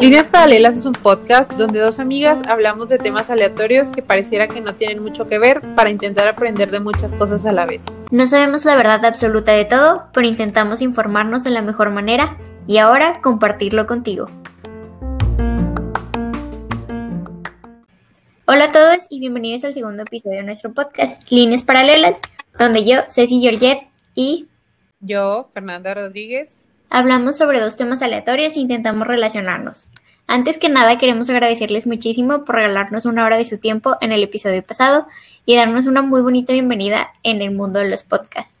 Líneas Paralelas es un podcast donde dos amigas hablamos de temas aleatorios que pareciera que no tienen mucho que ver para intentar aprender de muchas cosas a la vez. No sabemos la verdad absoluta de todo, pero intentamos informarnos de la mejor manera y ahora compartirlo contigo. Hola a todos y bienvenidos al segundo episodio de nuestro podcast, Líneas Paralelas, donde yo, Ceci Georgette y yo, Fernanda Rodríguez, Hablamos sobre dos temas aleatorios e intentamos relacionarnos. Antes que nada, queremos agradecerles muchísimo por regalarnos una hora de su tiempo en el episodio pasado y darnos una muy bonita bienvenida en el mundo de los podcasts.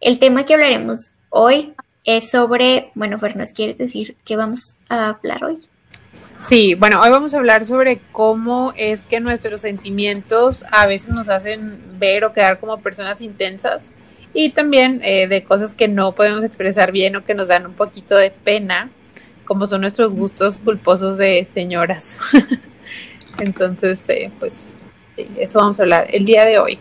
El tema que hablaremos hoy es sobre, bueno, Fer, ¿nos quieres decir qué vamos a hablar hoy? Sí, bueno, hoy vamos a hablar sobre cómo es que nuestros sentimientos a veces nos hacen ver o quedar como personas intensas y también eh, de cosas que no podemos expresar bien o que nos dan un poquito de pena, como son nuestros gustos culposos de señoras. Entonces, eh, pues eso vamos a hablar el día de hoy.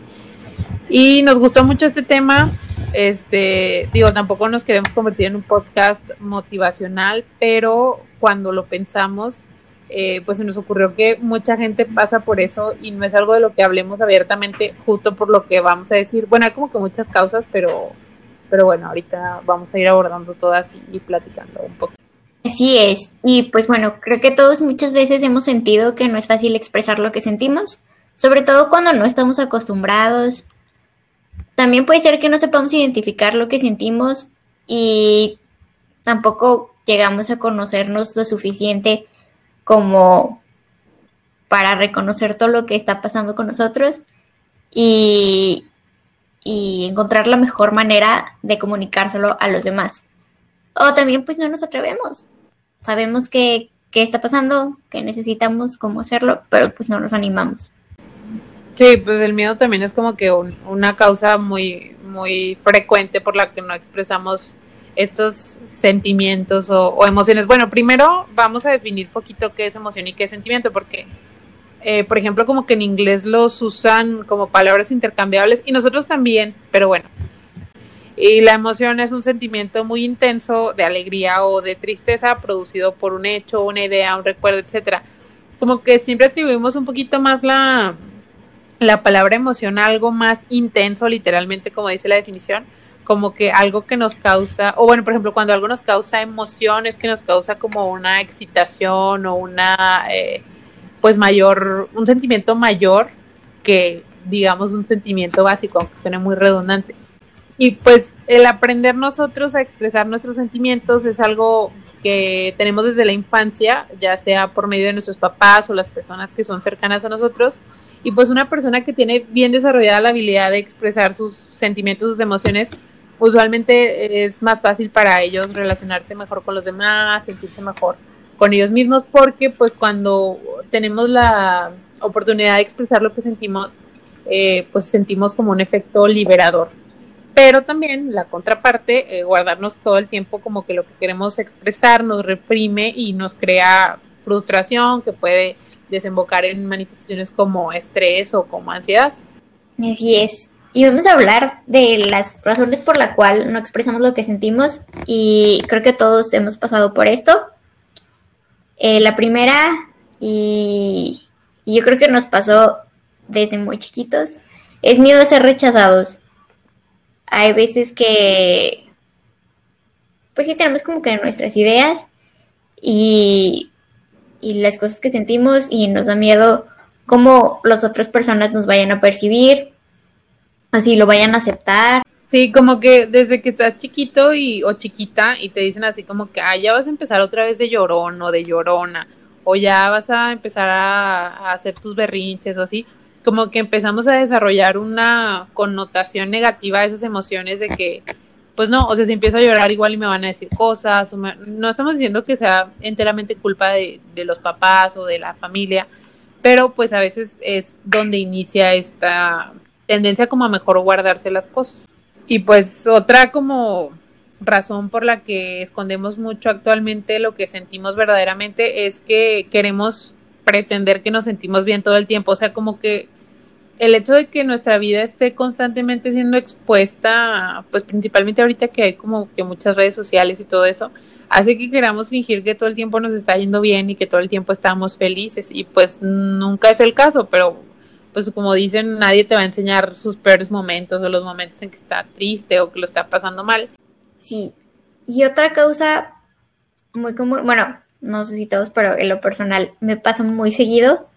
Y nos gustó mucho este tema. Este, digo, tampoco nos queremos convertir en un podcast motivacional, pero cuando lo pensamos, eh, pues se nos ocurrió que mucha gente pasa por eso y no es algo de lo que hablemos abiertamente justo por lo que vamos a decir. Bueno, hay como que muchas causas, pero, pero bueno, ahorita vamos a ir abordando todas y, platicando un poco. Así es, y pues bueno, creo que todos muchas veces hemos sentido que no es fácil expresar lo que sentimos, sobre todo cuando no estamos acostumbrados. También puede ser que no sepamos identificar lo que sentimos y tampoco llegamos a conocernos lo suficiente como para reconocer todo lo que está pasando con nosotros y, encontrar la mejor manera de comunicárselo a los demás. O también pues no nos atrevemos. Sabemos que, está pasando, que necesitamos cómo hacerlo, pero pues no nos animamos. Sí, pues el miedo también es como que una causa muy, muy frecuente por la que no expresamos estos sentimientos o, emociones. Bueno, primero vamos a definir poquito qué es emoción y qué es sentimiento, porque, eh, por ejemplo, como que en inglés los usan como palabras intercambiables y nosotros también, pero bueno. Y la emoción es un sentimiento muy intenso de alegría o de tristeza producido por un hecho, una idea, un recuerdo, etcétera. Como que siempre atribuimos un poquito más la, la palabra emoción a algo más intenso, literalmente, como dice la definición como que algo que nos causa, o bueno, por ejemplo, cuando algo nos causa emociones, que nos causa como una excitación o una, eh, pues mayor, un sentimiento mayor que, digamos, un sentimiento básico, aunque suene muy redundante. Y pues el aprender nosotros a expresar nuestros sentimientos es algo que tenemos desde la infancia, ya sea por medio de nuestros papás o las personas que son cercanas a nosotros. Y pues una persona que tiene bien desarrollada la habilidad de expresar sus sentimientos, sus emociones, usualmente es más fácil para ellos relacionarse mejor con los demás, sentirse mejor con ellos mismos, porque pues cuando tenemos la oportunidad de expresar lo que sentimos, eh, pues sentimos como un efecto liberador. Pero también la contraparte, eh, guardarnos todo el tiempo como que lo que queremos expresar nos reprime y nos crea frustración que puede desembocar en manifestaciones como estrés o como ansiedad. Así es y vamos a hablar de las razones por las cuales no expresamos lo que sentimos y creo que todos hemos pasado por esto. Eh, la primera, y, yo creo que nos pasó desde muy chiquitos, es miedo a ser rechazados. Hay veces que, pues sí, tenemos como que nuestras ideas y, y las cosas que sentimos y nos da miedo cómo las otras personas nos vayan a percibir así lo vayan a aceptar. Sí, como que desde que estás chiquito y o chiquita y te dicen así como que, ya vas a empezar otra vez de llorón o de llorona, o ya vas a empezar a, hacer tus berrinches o así, como que empezamos a desarrollar una connotación negativa a esas emociones de que, pues no, o sea, si empiezo a llorar igual y me van a decir cosas, no estamos diciendo que sea enteramente culpa de, de los papás o de la familia, pero pues a veces es donde inicia esta tendencia como a mejor guardarse las cosas. Y pues otra como razón por la que escondemos mucho actualmente lo que sentimos verdaderamente es que queremos pretender que nos sentimos bien todo el tiempo, o sea, como que el hecho de que nuestra vida esté constantemente siendo expuesta, pues principalmente ahorita que hay como que muchas redes sociales y todo eso, hace que queramos fingir que todo el tiempo nos está yendo bien y que todo el tiempo estamos felices y pues nunca es el caso, pero pues como dicen, nadie te va a enseñar sus peores momentos o los momentos en que está triste o que lo está pasando mal. Sí, y otra causa muy común, bueno, no sé si todos, pero en lo personal me pasa muy seguido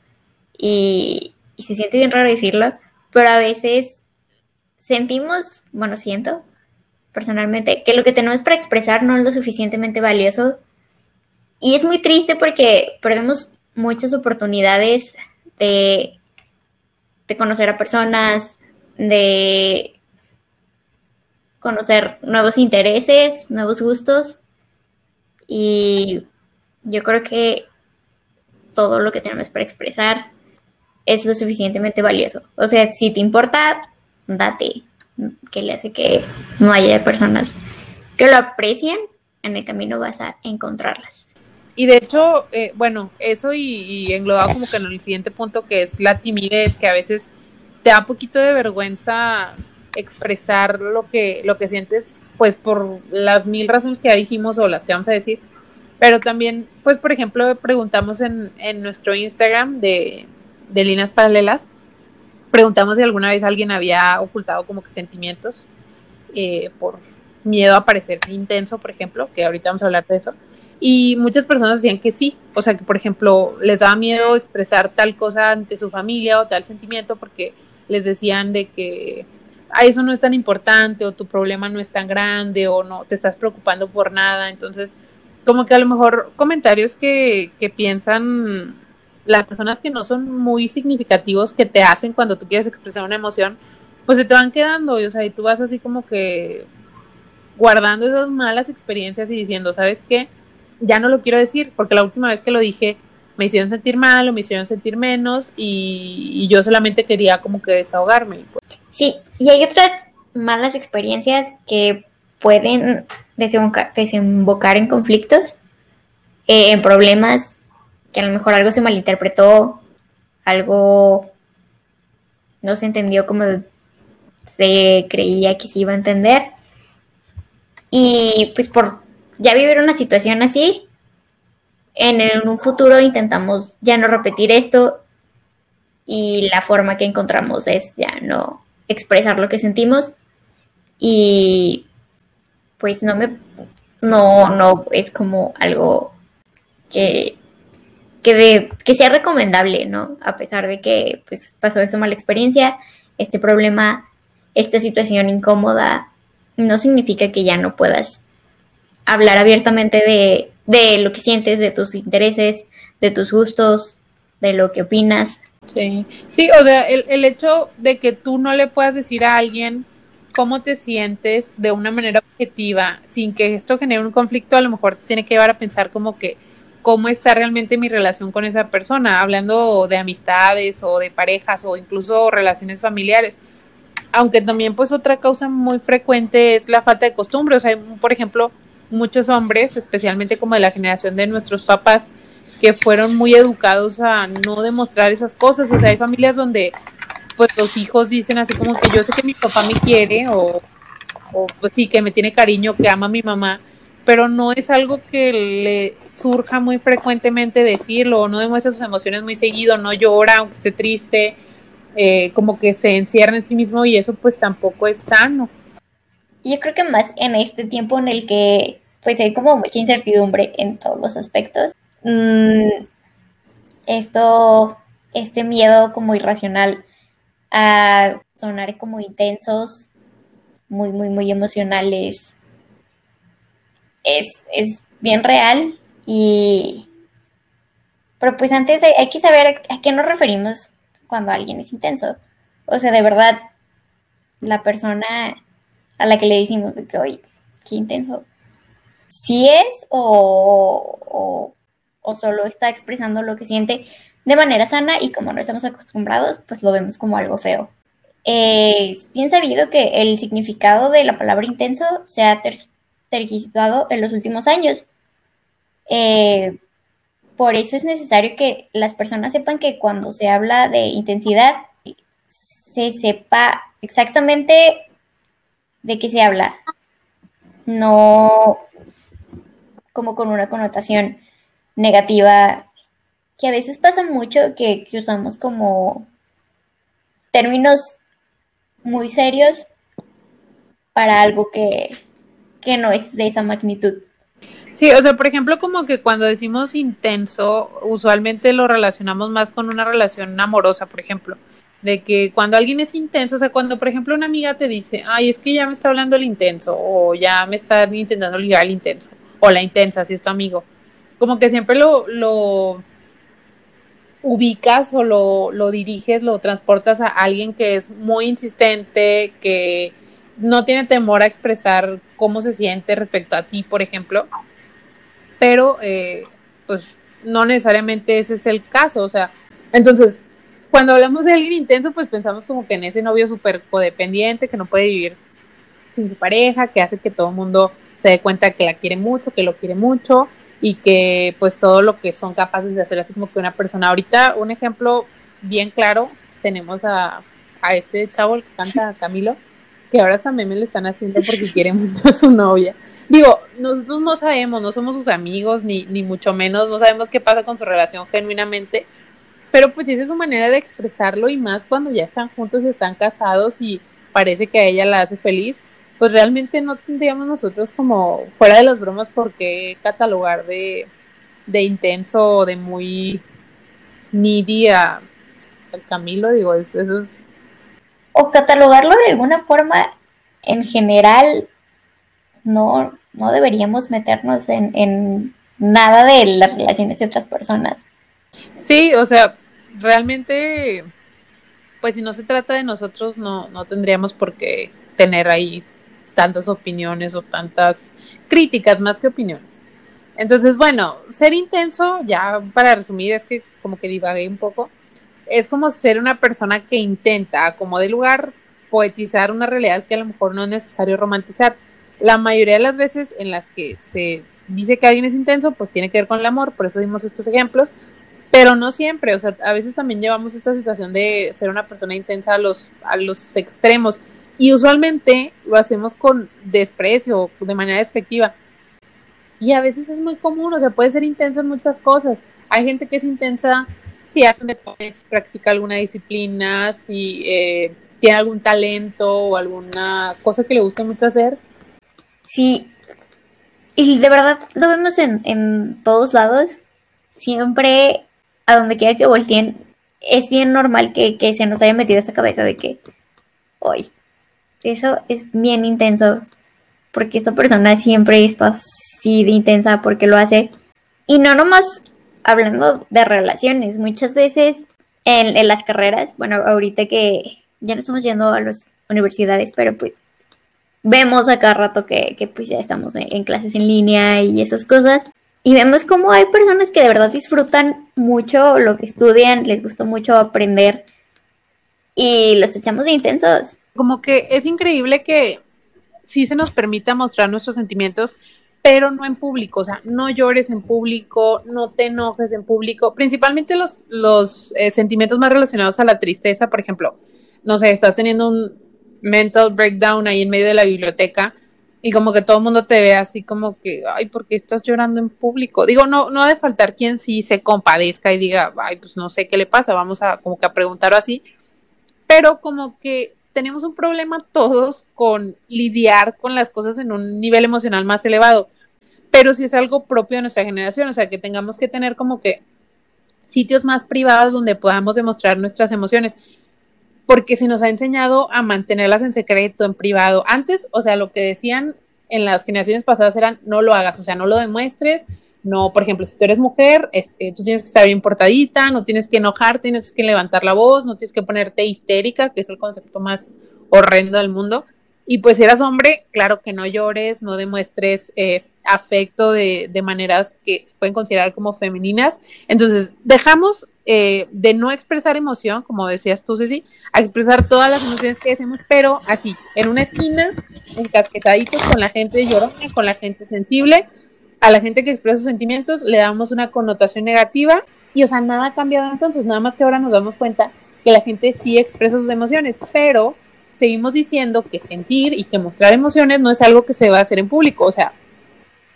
y, y se siente bien raro decirlo, pero a veces sentimos, bueno, siento personalmente, que lo que tenemos para expresar no es lo suficientemente valioso. Y es muy triste porque perdemos muchas oportunidades de, de conocer a personas, de conocer nuevos intereses, nuevos gustos. Y yo creo que todo lo que tenemos para expresar es lo suficientemente valioso. O sea, si te importa, date, que le hace que no haya personas que lo aprecien, en el camino vas a encontrarlas. Y de hecho, eh, bueno, eso y, englobado como que en el siguiente punto que es la timidez, que a veces te da un poquito de vergüenza expresar lo que, lo que sientes, pues por las mil razones que ya dijimos o las que vamos a decir. Pero también, pues por ejemplo, preguntamos en, en nuestro Instagram de, de líneas paralelas, preguntamos si alguna vez alguien había ocultado como que sentimientos eh, por miedo a parecer intenso, por ejemplo, que ahorita vamos a hablar de eso. Y muchas personas decían que sí, o sea que por ejemplo les daba miedo expresar tal cosa ante su familia o tal sentimiento porque les decían de que ah, eso no es tan importante o tu problema no es tan grande o no te estás preocupando por nada. Entonces, como que a lo mejor comentarios que, que piensan las personas que no son muy significativos que te hacen cuando tú quieres expresar una emoción, pues se te van quedando, o sea, y tú vas así como que guardando esas malas experiencias y diciendo, ¿sabes qué? Ya no lo quiero decir, porque la última vez que lo dije me hicieron sentir mal o me hicieron sentir menos y, yo solamente quería como que desahogarme. Sí, y hay otras malas experiencias que pueden desembocar, desembocar en conflictos, eh, en problemas que a lo mejor algo se malinterpretó, algo no se entendió como se creía que se iba a entender. Y pues por ya vivir una situación así, en, un futuro intentamos ya no repetir esto y la forma que encontramos es ya no expresar lo que sentimos y pues no me no no es como algo que que, que sea recomendable, ¿no? A pesar de que pues, pasó esa mala experiencia, este problema, esta situación incómoda, no significa que ya no puedas hablar abiertamente de, de lo que sientes, de tus intereses, de tus gustos, de lo que opinas. Sí, sí, o sea, el, el hecho de que tú no le puedas decir a alguien cómo te sientes de una manera objetiva, sin que esto genere un conflicto, a lo mejor te tiene que llevar a pensar como que cómo está realmente mi relación con esa persona, hablando de amistades o de parejas o incluso relaciones familiares. Aunque también pues otra causa muy frecuente es la falta de costumbre, o sea, por ejemplo, muchos hombres, especialmente como de la generación de nuestros papás, que fueron muy educados a no demostrar esas cosas, o sea, hay familias donde pues los hijos dicen así como que yo sé que mi papá me quiere o, o pues sí, que me tiene cariño, que ama a mi mamá, pero no es algo que le surja muy frecuentemente decirlo, no demuestra sus emociones muy seguido, no llora aunque esté triste, eh, como que se encierra en sí mismo y eso pues tampoco es sano. Yo creo que más en este tiempo en el que pues hay como mucha incertidumbre en todos los aspectos, mm, esto, este miedo como irracional a sonar como intensos, muy, muy, muy emocionales, es, bien real y... Pero pues antes hay, que saber a qué nos referimos cuando alguien es intenso. O sea, de verdad, la persona a la que le decimos que, oye, qué intenso, si es o, o, solo está expresando lo que siente de manera sana y como no estamos acostumbrados, pues lo vemos como algo feo. es bien sabido que el significado de la palabra intenso se ha tergiversado en los últimos años. Eh, por eso es necesario que las personas sepan que cuando se habla de intensidad, se sepa exactamente de qué se habla. No como con una connotación negativa, que a veces pasa mucho que, usamos como términos muy serios para algo que, que no es de esa magnitud. Sí, o sea, por ejemplo, como que cuando decimos intenso, usualmente lo relacionamos más con una relación amorosa, por ejemplo. De que cuando alguien es intenso, o sea, cuando por ejemplo una amiga te dice, ay, es que ya me está hablando el intenso, o ya me está intentando ligar el intenso, o la intensa, si es tu amigo, como que siempre lo, lo ubicas o lo, lo diriges, lo transportas a alguien que es muy insistente, que no tiene temor a expresar cómo se siente respecto a ti, por ejemplo. Pero eh, pues no necesariamente ese es el caso, o sea, entonces, cuando hablamos de alguien intenso, pues pensamos como que en ese novio súper codependiente, que no puede vivir sin su pareja, que hace que todo el mundo se dé cuenta que la quiere mucho, que lo quiere mucho y que pues todo lo que son capaces de hacer así como que una persona. Ahorita un ejemplo bien claro, tenemos a, a este chavo el que canta Camilo, que ahora también me le están haciendo porque quiere mucho a su novia. Digo, nosotros no sabemos, no somos sus amigos, ni, ni mucho menos, no sabemos qué pasa con su relación genuinamente, pero pues esa es su manera de expresarlo y más cuando ya están juntos y están casados y parece que a ella la hace feliz, pues realmente no tendríamos nosotros como, fuera de las bromas, por qué catalogar de, de intenso o de muy needy a, Camilo, digo, eso es... O catalogarlo de alguna forma en general no, no deberíamos meternos en, nada de las relaciones de otras personas. Sí, o sea, realmente, pues si no se trata de nosotros, no, no tendríamos por qué tener ahí tantas opiniones o tantas críticas más que opiniones. Entonces, bueno, ser intenso, ya para resumir, es que como que divagué un poco, es como ser una persona que intenta, como de lugar, poetizar una realidad que a lo mejor no es necesario romantizar la mayoría de las veces en las que se dice que alguien es intenso, pues tiene que ver con el amor, por eso dimos estos ejemplos, pero no siempre, o sea, a veces también llevamos esta situación de ser una persona intensa a los, a los extremos y usualmente lo hacemos con desprecio, de manera despectiva. Y a veces es muy común, o sea, puede ser intenso en muchas cosas. Hay gente que es intensa si hace un deporte, si practica alguna disciplina, si eh, tiene algún talento o alguna cosa que le guste mucho hacer Sí, y de verdad lo vemos en, en todos lados. Siempre, a donde quiera que volteen, es bien normal que, se nos haya metido esta cabeza de que, hoy, eso es bien intenso, porque esta persona siempre está así de intensa porque lo hace. Y no nomás hablando de relaciones, muchas veces en, en las carreras, bueno, ahorita que ya no estamos yendo a las universidades, pero pues vemos a cada rato que, que pues ya estamos en, clases en línea y esas cosas. Y vemos cómo hay personas que de verdad disfrutan mucho lo que estudian, les gusta mucho aprender y los echamos de intensos. Como que es increíble que sí se nos permita mostrar nuestros sentimientos, pero no en público, o sea, no llores en público, no te enojes en público, principalmente los, los eh, sentimientos más relacionados a la tristeza, por ejemplo, no sé, estás teniendo un, mental breakdown ahí en medio de la biblioteca y como que todo el mundo te ve así como que, ay, ¿por qué estás llorando en público? Digo, no, no ha de faltar quien sí se compadezca y diga, ay, pues no sé qué le pasa, vamos a como que a preguntar así, pero como que tenemos un problema todos con lidiar con las cosas en un nivel emocional más elevado, pero si es algo propio de nuestra generación, o sea, que tengamos que tener como que sitios más privados donde podamos demostrar nuestras emociones porque se nos ha enseñado a mantenerlas en secreto, en privado. Antes, o sea, lo que decían en las generaciones pasadas eran no lo hagas, o sea, no lo demuestres, no, por ejemplo, si tú eres mujer, este, tú tienes que estar bien portadita, no tienes que enojarte, no tienes que levantar la voz, no tienes que ponerte histérica, que es el concepto más horrendo del mundo. Y pues si eras hombre, claro que no llores, no demuestres eh, afecto de, de, maneras que se pueden considerar como femeninas. Entonces, dejamos eh, de no expresar emoción, como decías tú, Ceci, a expresar todas las emociones que decimos, pero así, en una esquina, encasquetaditos con la gente llorona, con la gente sensible, a la gente que expresa sus sentimientos le damos una connotación negativa y, o sea, nada ha cambiado entonces, nada más que ahora nos damos cuenta que la gente sí expresa sus emociones, pero seguimos diciendo que sentir y que mostrar emociones no es algo que se va a hacer en público. O sea,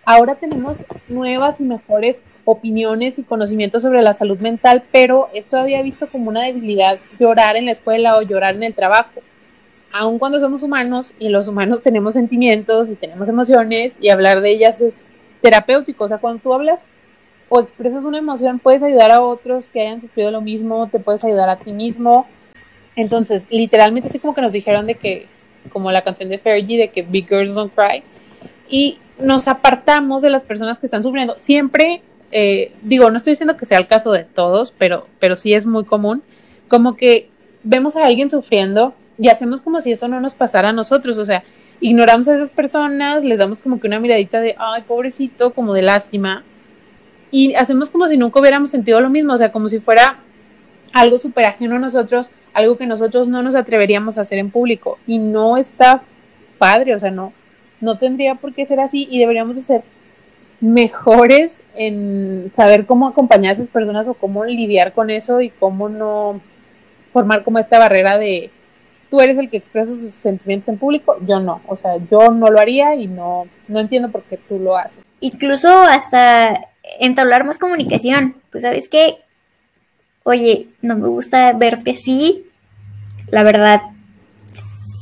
ahora tenemos nuevas y mejores opiniones y conocimientos sobre la salud mental, pero esto había visto como una debilidad llorar en la escuela o llorar en el trabajo. Aun cuando somos humanos y los humanos tenemos sentimientos y tenemos emociones y hablar de ellas es terapéutico. O sea, cuando tú hablas o expresas una emoción, puedes ayudar a otros que hayan sufrido lo mismo, te puedes ayudar a ti mismo entonces, literalmente así como que nos dijeron de que, como la canción de Fergie, de que Big Girls Don't Cry, y nos apartamos de las personas que están sufriendo. Siempre, eh, digo, no estoy diciendo que sea el caso de todos, pero, pero sí es muy común, como que vemos a alguien sufriendo y hacemos como si eso no nos pasara a nosotros, o sea, ignoramos a esas personas, les damos como que una miradita de, ay, pobrecito, como de lástima, y hacemos como si nunca hubiéramos sentido lo mismo, o sea, como si fuera algo súper ajeno a nosotros, algo que nosotros no nos atreveríamos a hacer en público. Y no está padre, o sea, no, no tendría por qué ser así. Y deberíamos de ser mejores en saber cómo acompañar a esas personas o cómo lidiar con eso y cómo no formar como esta barrera de tú eres el que expresa sus sentimientos en público, yo no, o sea, yo no lo haría y no, no entiendo por qué tú lo haces. Incluso hasta entablar más comunicación, pues sabes que oye, no me gusta verte así, la verdad,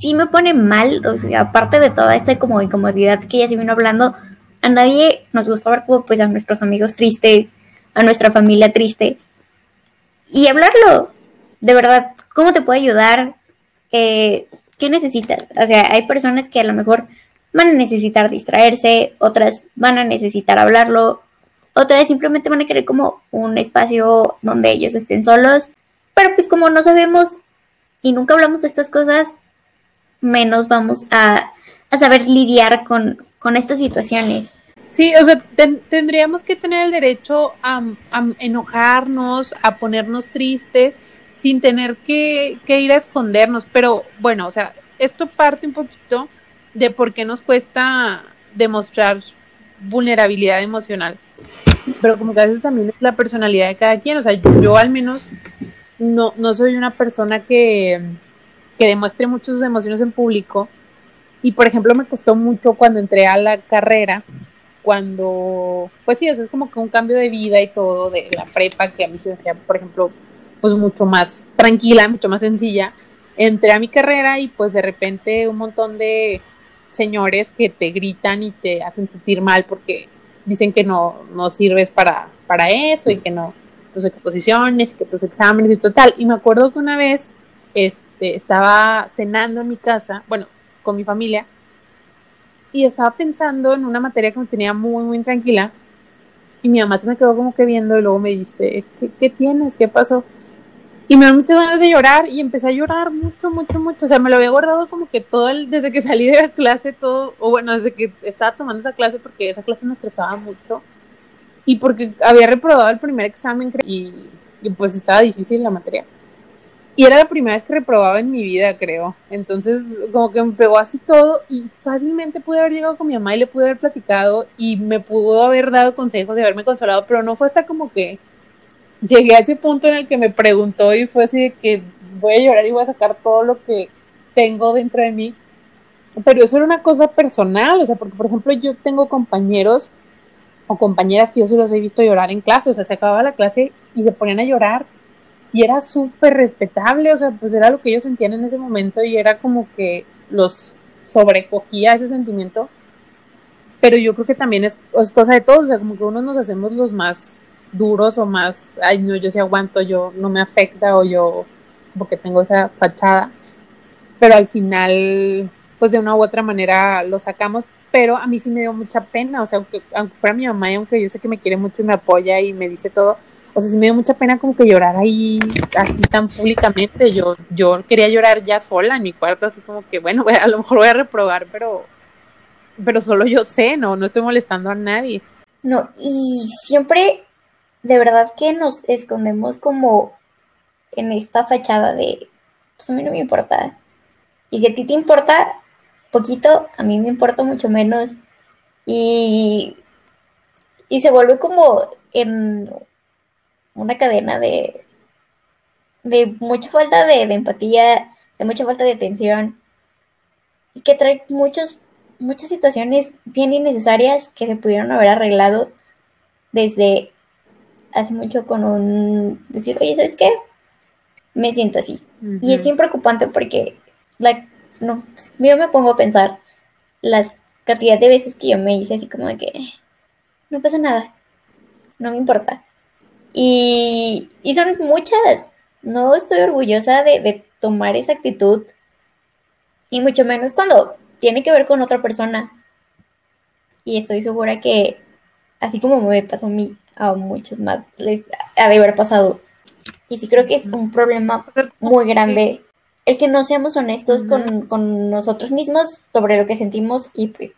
sí me pone mal, o sea, aparte de toda esta como incomodidad que ya se vino hablando, a nadie nos gusta ver como pues a nuestros amigos tristes, a nuestra familia triste. Y hablarlo, de verdad, ¿cómo te puede ayudar? Eh, ¿Qué necesitas? O sea, hay personas que a lo mejor van a necesitar distraerse, otras van a necesitar hablarlo, otras simplemente van a querer como un espacio donde ellos estén solos. Pero pues como no sabemos y nunca hablamos de estas cosas, menos vamos a, saber lidiar con, estas situaciones. Sí, o sea, tendríamos que tener el derecho a, enojarnos, a ponernos tristes, sin tener que, ir a escondernos. Pero bueno, o sea, esto parte un poquito de por qué nos cuesta demostrar vulnerabilidad emocional pero como que a veces también es la personalidad de cada quien, o sea, yo, al menos no, no soy una persona que, demuestre mucho sus emociones en público, y por ejemplo me costó mucho cuando entré a la carrera, cuando, pues sí, eso es como que un cambio de vida y todo, de la prepa, que a mí se hacía, por ejemplo, pues mucho más tranquila, mucho más sencilla. Entré a mi carrera y pues de repente un montón de señores que te gritan y te hacen sentir mal porque dicen que no, no sirves para, para eso y que no, tus exposiciones y que tus exámenes y total. Y me acuerdo que una vez este, estaba cenando en mi casa, bueno, con mi familia, y estaba pensando en una materia que me tenía muy, muy tranquila. Y mi mamá se me quedó como que viendo y luego me dice, ¿qué, qué tienes? ¿Qué pasó? Y me dan muchas ganas de llorar y empecé a llorar mucho, mucho, mucho. O sea, me lo había guardado como que todo el, desde que salí de la clase, todo, o bueno, desde que estaba tomando esa clase, porque esa clase me estresaba mucho. Y porque había reprobado el primer examen y, y pues estaba difícil la materia. Y era la primera vez que reprobaba en mi vida, creo. Entonces, como que me pegó así todo y fácilmente pude haber llegado con mi mamá y le pude haber platicado y me pudo haber dado consejos y haberme consolado, pero no fue hasta como que llegué a ese punto en el que me preguntó y fue así de que voy a llorar y voy a sacar todo lo que tengo dentro de mí. Pero eso era una cosa personal, o sea, porque por ejemplo yo tengo compañeros o compañeras que yo se los he visto llorar en clase, o sea, se acababa la clase y se ponían a llorar y era súper respetable, o sea, pues era lo que ellos sentían en ese momento y era como que los sobrecogía ese sentimiento. Pero yo creo que también es, es cosa de todos, o sea, como que unos nos hacemos los más duros o más, ay, no, yo sí aguanto, yo no me afecta o yo, porque tengo esa fachada. Pero al final, pues de una u otra manera lo sacamos, pero a mí sí me dio mucha pena, o sea, aunque, aunque fuera mi mamá y aunque yo sé que me quiere mucho y me apoya y me dice todo, o sea, sí me dio mucha pena como que llorar ahí así tan públicamente. Yo, yo quería llorar ya sola en mi cuarto, así como que, bueno, a lo mejor voy a reprobar, pero, pero solo yo sé, no, no estoy molestando a nadie. No, y siempre de verdad que nos escondemos como en esta fachada de, pues a mí no me importa. Y si a ti te importa poquito, a mí me importa mucho menos. Y, y se vuelve como en una cadena de, de mucha falta de, empatía, de mucha falta de atención, y que trae muchos, muchas situaciones bien innecesarias que se pudieron haber arreglado desde hace mucho con un decir, oye, ¿sabes qué? Me siento así. Y es bien preocupante porque la, no, yo me pongo a pensar las cantidad de veces que yo me hice así como de que no pasa nada, no me importa. Y, y son muchas. No estoy orgullosa de, de tomar esa actitud. Y mucho menos cuando tiene que ver con otra persona. Y estoy segura que, así como me pasó a mí, a muchos más les ha de haber pasado. Y sí creo que es un problema muy grande el que no seamos honestos con, con, nosotros mismos sobre lo que sentimos y pues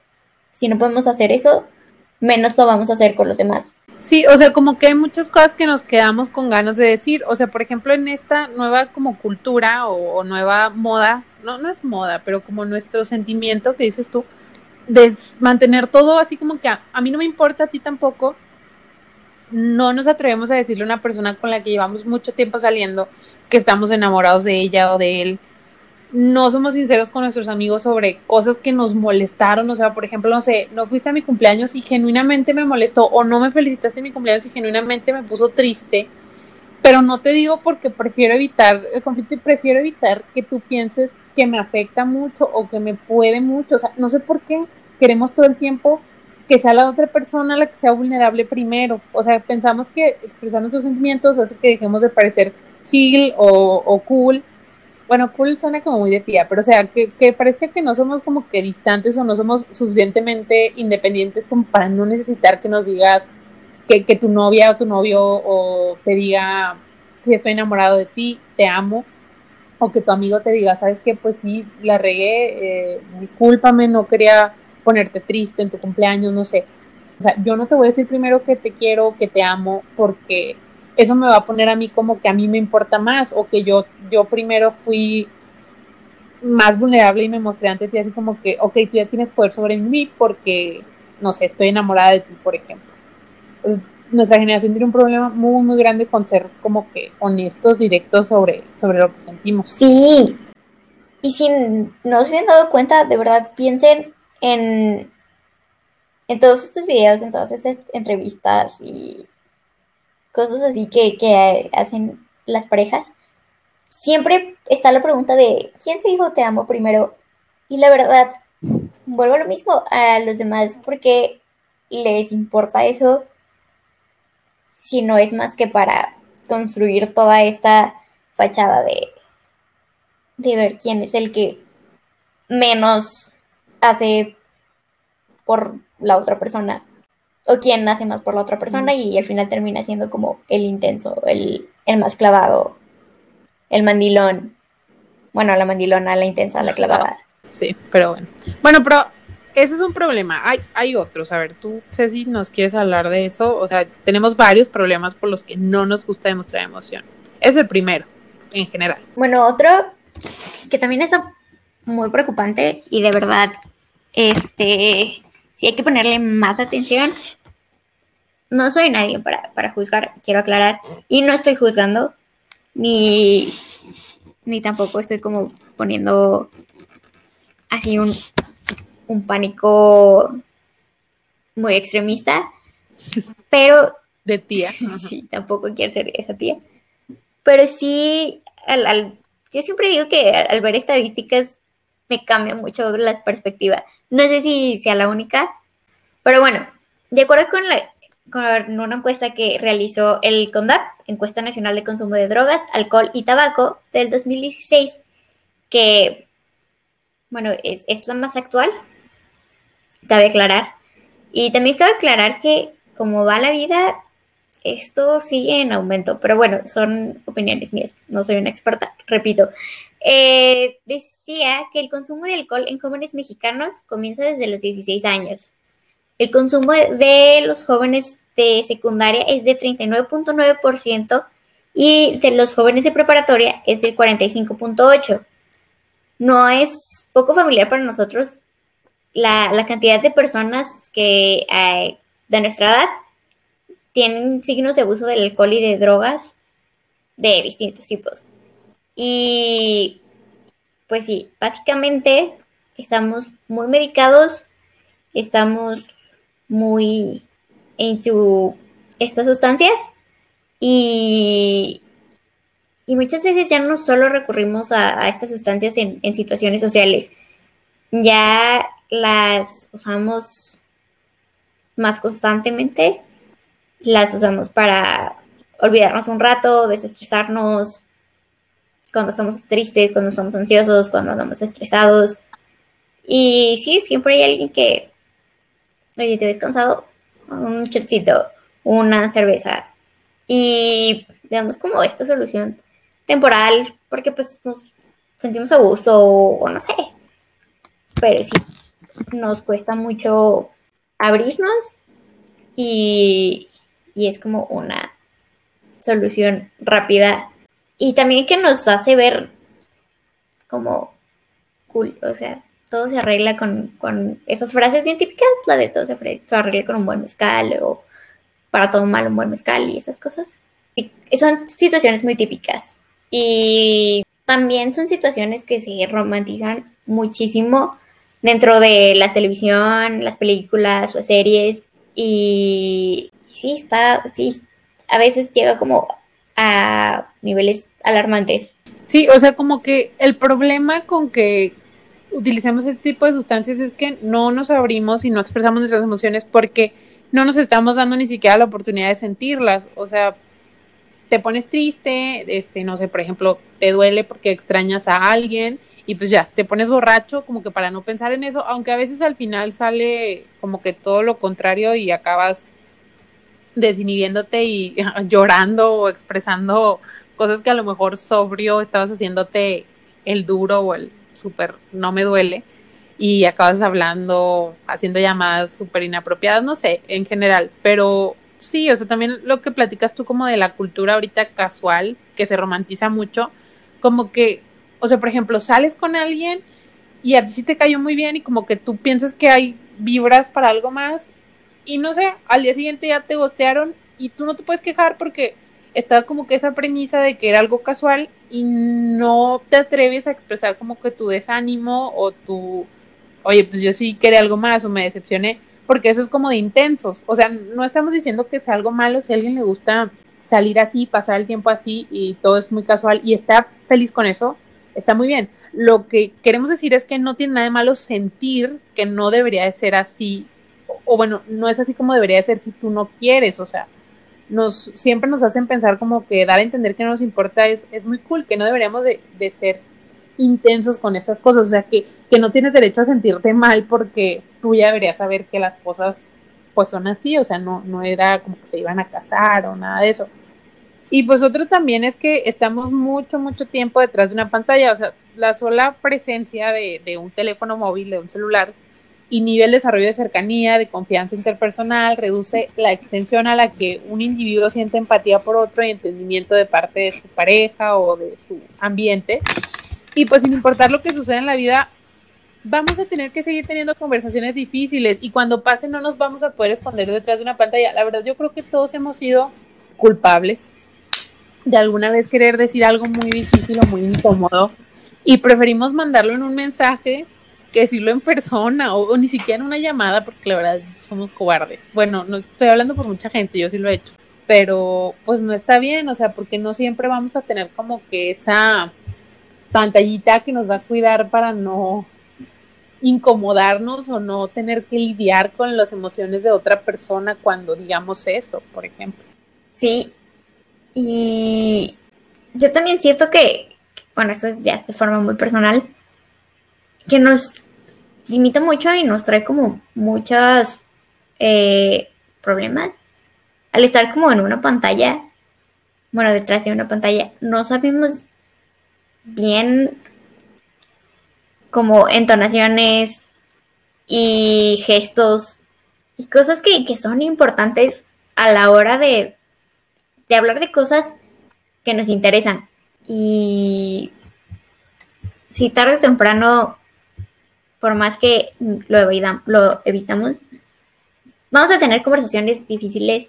si no podemos hacer eso, menos lo vamos a hacer con los demás. Sí, o sea, como que hay muchas cosas que nos quedamos con ganas de decir. O sea, por ejemplo, en esta nueva como cultura o, nueva moda, no, no es moda, pero como nuestro sentimiento que dices tú, de mantener todo así como que a, a mí no me importa, a ti tampoco, no nos atrevemos a decirle a una persona con la que llevamos mucho tiempo saliendo que estamos enamorados de ella o de él. No somos sinceros con nuestros amigos sobre cosas que nos molestaron. O sea, por ejemplo, no sé, no fuiste a mi cumpleaños y genuinamente me molestó, o no me felicitaste en mi cumpleaños y genuinamente me puso triste. Pero no te digo porque prefiero evitar el conflicto y prefiero evitar que tú pienses que me afecta mucho o que me puede mucho. O sea, no sé por qué queremos todo el tiempo que sea la otra persona la que sea vulnerable primero. O sea, pensamos que expresar nuestros sentimientos hace que dejemos de parecer chill o, cool. Bueno, cool suena como muy de tía, pero o sea, que, que, parezca que no somos como que distantes o no somos suficientemente independientes como para no necesitar que nos digas que, que tu novia o tu novio te diga si estoy enamorado de ti, te amo, o que tu amigo te diga, sabes que pues sí, la regué, eh, discúlpame, no quería ponerte triste en tu cumpleaños, no sé. O sea, yo no te voy a decir primero que te quiero, que te amo, porque eso me va a poner a mí como que a mí me importa más o que yo, yo primero fui más vulnerable y me mostré ante ti así como que, ok, tú ya tienes poder sobre mí porque, no sé, estoy enamorada de ti, por ejemplo. Pues, nuestra generación tiene un problema muy, muy grande con ser como que honestos, directos sobre, sobre lo que sentimos. Sí. Y si no se han dado cuenta, de verdad, piensen en, en todos estos videos, en todas estas entrevistas y cosas así que, que hacen las parejas, siempre está la pregunta de ¿quién se dijo te amo primero? Y la verdad, vuelvo a lo mismo a los demás porque les importa eso si no es más que para construir toda esta fachada de, de ver quién es el que menos hace por la otra persona o quién hace más por la otra persona y, al final termina siendo como el intenso, el, más clavado, el mandilón. Bueno, la mandilona, la intensa, la clavada. Sí, pero bueno. Bueno, pero ese es un problema. Hay, hay otros. A ver, tú, Ceci, ¿nos quieres hablar de eso? O sea, tenemos varios problemas por los que no nos gusta demostrar emoción. Es el primero, en general. Bueno, otro que también es muy preocupante y de verdad este, si hay que ponerle más atención. No soy nadie para, juzgar, quiero aclarar. Y no estoy juzgando, ni, ni tampoco estoy como poniendo así un, un pánico muy extremista. Pero. De tía. Sí, tampoco quiero ser esa tía. Pero sí, al, yo siempre digo que al ver estadísticas me cambia mucho la perspectiva. No sé si sea la única, pero bueno, de acuerdo con, la, con una encuesta que realizó el CONDAP, Encuesta Nacional de Consumo de Drogas, Alcohol y Tabaco del 2016, que, bueno, es, es la más actual, cabe aclarar. Y también cabe aclarar que como va la vida, esto sigue en aumento, pero bueno, son opiniones mías, no soy una experta, repito. Eh, decía que el consumo de alcohol en jóvenes mexicanos comienza desde los 16 años. El consumo de los jóvenes de secundaria es de 39.9% y de los jóvenes de preparatoria es del 45.8%. No es poco familiar para nosotros la, cantidad de personas que eh, de nuestra edad tienen signos de abuso del alcohol y de drogas de distintos tipos. Y pues sí, básicamente estamos muy medicados, estamos muy into estas sustancias y, y muchas veces ya no solo recurrimos a, estas sustancias en, en, situaciones sociales, ya las usamos más constantemente, las usamos para olvidarnos un rato, desestresarnos, cuando estamos tristes, cuando estamos ansiosos, cuando andamos estresados. Y sí, siempre hay alguien que, oye, ¿te ves cansado? Un chocito, una cerveza. Y digamos como esta solución temporal, porque pues nos sentimos a gusto o, no sé. Pero sí, nos cuesta mucho abrirnos y, y es como una solución rápida y también que nos hace ver como cool, o sea, todo se arregla con, esas frases bien típicas, la de todo se, arregla con un buen mezcal o para todo mal un buen mezcal y esas cosas. Y son situaciones muy típicas. Y también son situaciones que se romantizan muchísimo dentro de la televisión, las películas, las series. Y sí, está, sí, a veces llega como a niveles alarmantes. Sí, o sea, como que el problema con que utilicemos este tipo de sustancias es que no nos abrimos y no expresamos nuestras emociones porque no nos estamos dando ni siquiera la oportunidad de sentirlas. O sea, te pones triste, este, no sé, por ejemplo, te duele porque extrañas a alguien y pues ya, te pones borracho como que para no pensar en eso, aunque a veces al final sale como que todo lo contrario y acabas desinhibiéndote y llorando o expresando cosas que a lo mejor sobrio estabas haciéndote el duro o el súper no me duele y acabas hablando, haciendo llamadas súper inapropiadas, no sé, en general, pero sí, o sea, también lo que platicas tú como de la cultura ahorita casual, que se romantiza mucho, como que, o sea, por ejemplo, sales con alguien y a ti sí te cayó muy bien y como que tú piensas que hay vibras para algo más y no sé, al día siguiente ya te gostearon y tú no te puedes quejar porque estaba como que esa premisa de que era algo casual y no te atreves a expresar como que tu desánimo o tu, oye, pues yo sí quería algo más o me decepcioné, porque eso es como de intensos. O sea, no estamos diciendo que sea algo malo si a alguien le gusta salir así, pasar el tiempo así y todo es muy casual y está feliz con eso, está muy bien. Lo que queremos decir es que no tiene nada de malo sentir que no debería de ser así, o, bueno, no es así como debería de ser si tú no quieres, o sea, nos siempre nos hacen pensar como que dar a entender que no nos importa es, es muy cool, que no deberíamos de, ser intensos con esas cosas, o sea, que, que no tienes derecho a sentirte mal porque tú ya deberías saber que las cosas pues son así, o sea, no, no era como que se iban a casar o nada de eso. Y pues otro también es que estamos mucho, mucho tiempo detrás de una pantalla, o sea, la sola presencia de, de un teléfono móvil, de un celular, inhibe el desarrollo de cercanía, de confianza interpersonal, reduce la extensión a la que un individuo siente empatía por otro y entendimiento de parte de su pareja o de su ambiente. Y pues sin importar lo que suceda en la vida, vamos a tener que seguir teniendo conversaciones difíciles y cuando pase no nos vamos a poder esconder detrás de una pantalla. La verdad yo creo que todos hemos sido culpables de alguna vez querer decir algo muy difícil o muy incómodo y preferimos mandarlo en un mensaje que decirlo en persona o, ni siquiera en una llamada, porque la verdad somos cobardes. Bueno, no estoy hablando por mucha gente, yo sí lo he hecho, pero pues no está bien, o sea, porque no siempre vamos a tener como que esa pantallita que nos va a cuidar para no incomodarnos o no tener que lidiar con las emociones de otra persona cuando digamos eso, por ejemplo. Sí, y yo también siento que, bueno, eso es ya de forma muy personal, que nos limita mucho y nos trae como muchos eh, problemas. Al estar como en una pantalla, bueno, detrás de una pantalla, no sabemos bien como entonaciones y gestos y cosas que, que son importantes a la hora de, de hablar de cosas que nos interesan. Y si tarde o temprano por más que lo, evitamos, vamos a tener conversaciones difíciles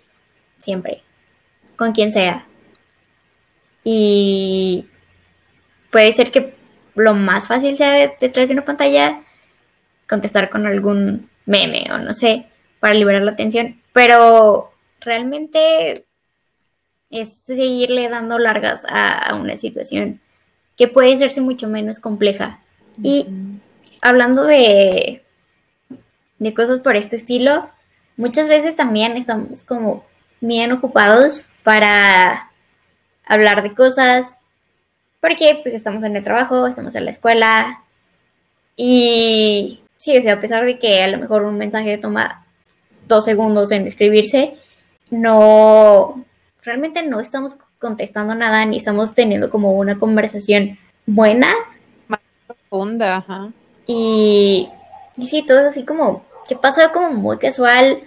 siempre, con quien sea. Y puede ser que lo más fácil sea detrás de una pantalla contestar con algún meme o no sé, para liberar la atención, pero realmente es seguirle dando largas a, una situación que puede hacerse mucho menos compleja. Y hablando de, de cosas por este estilo, muchas veces también estamos como bien ocupados para hablar de cosas, porque pues estamos en el trabajo, estamos en la escuela y sí, o sea, a pesar de que a lo mejor un mensaje toma dos segundos en escribirse, no, realmente no estamos contestando nada ni estamos teniendo como una conversación buena. Más profunda, ajá. Y, sí, todo es así como, que pasa como muy casual,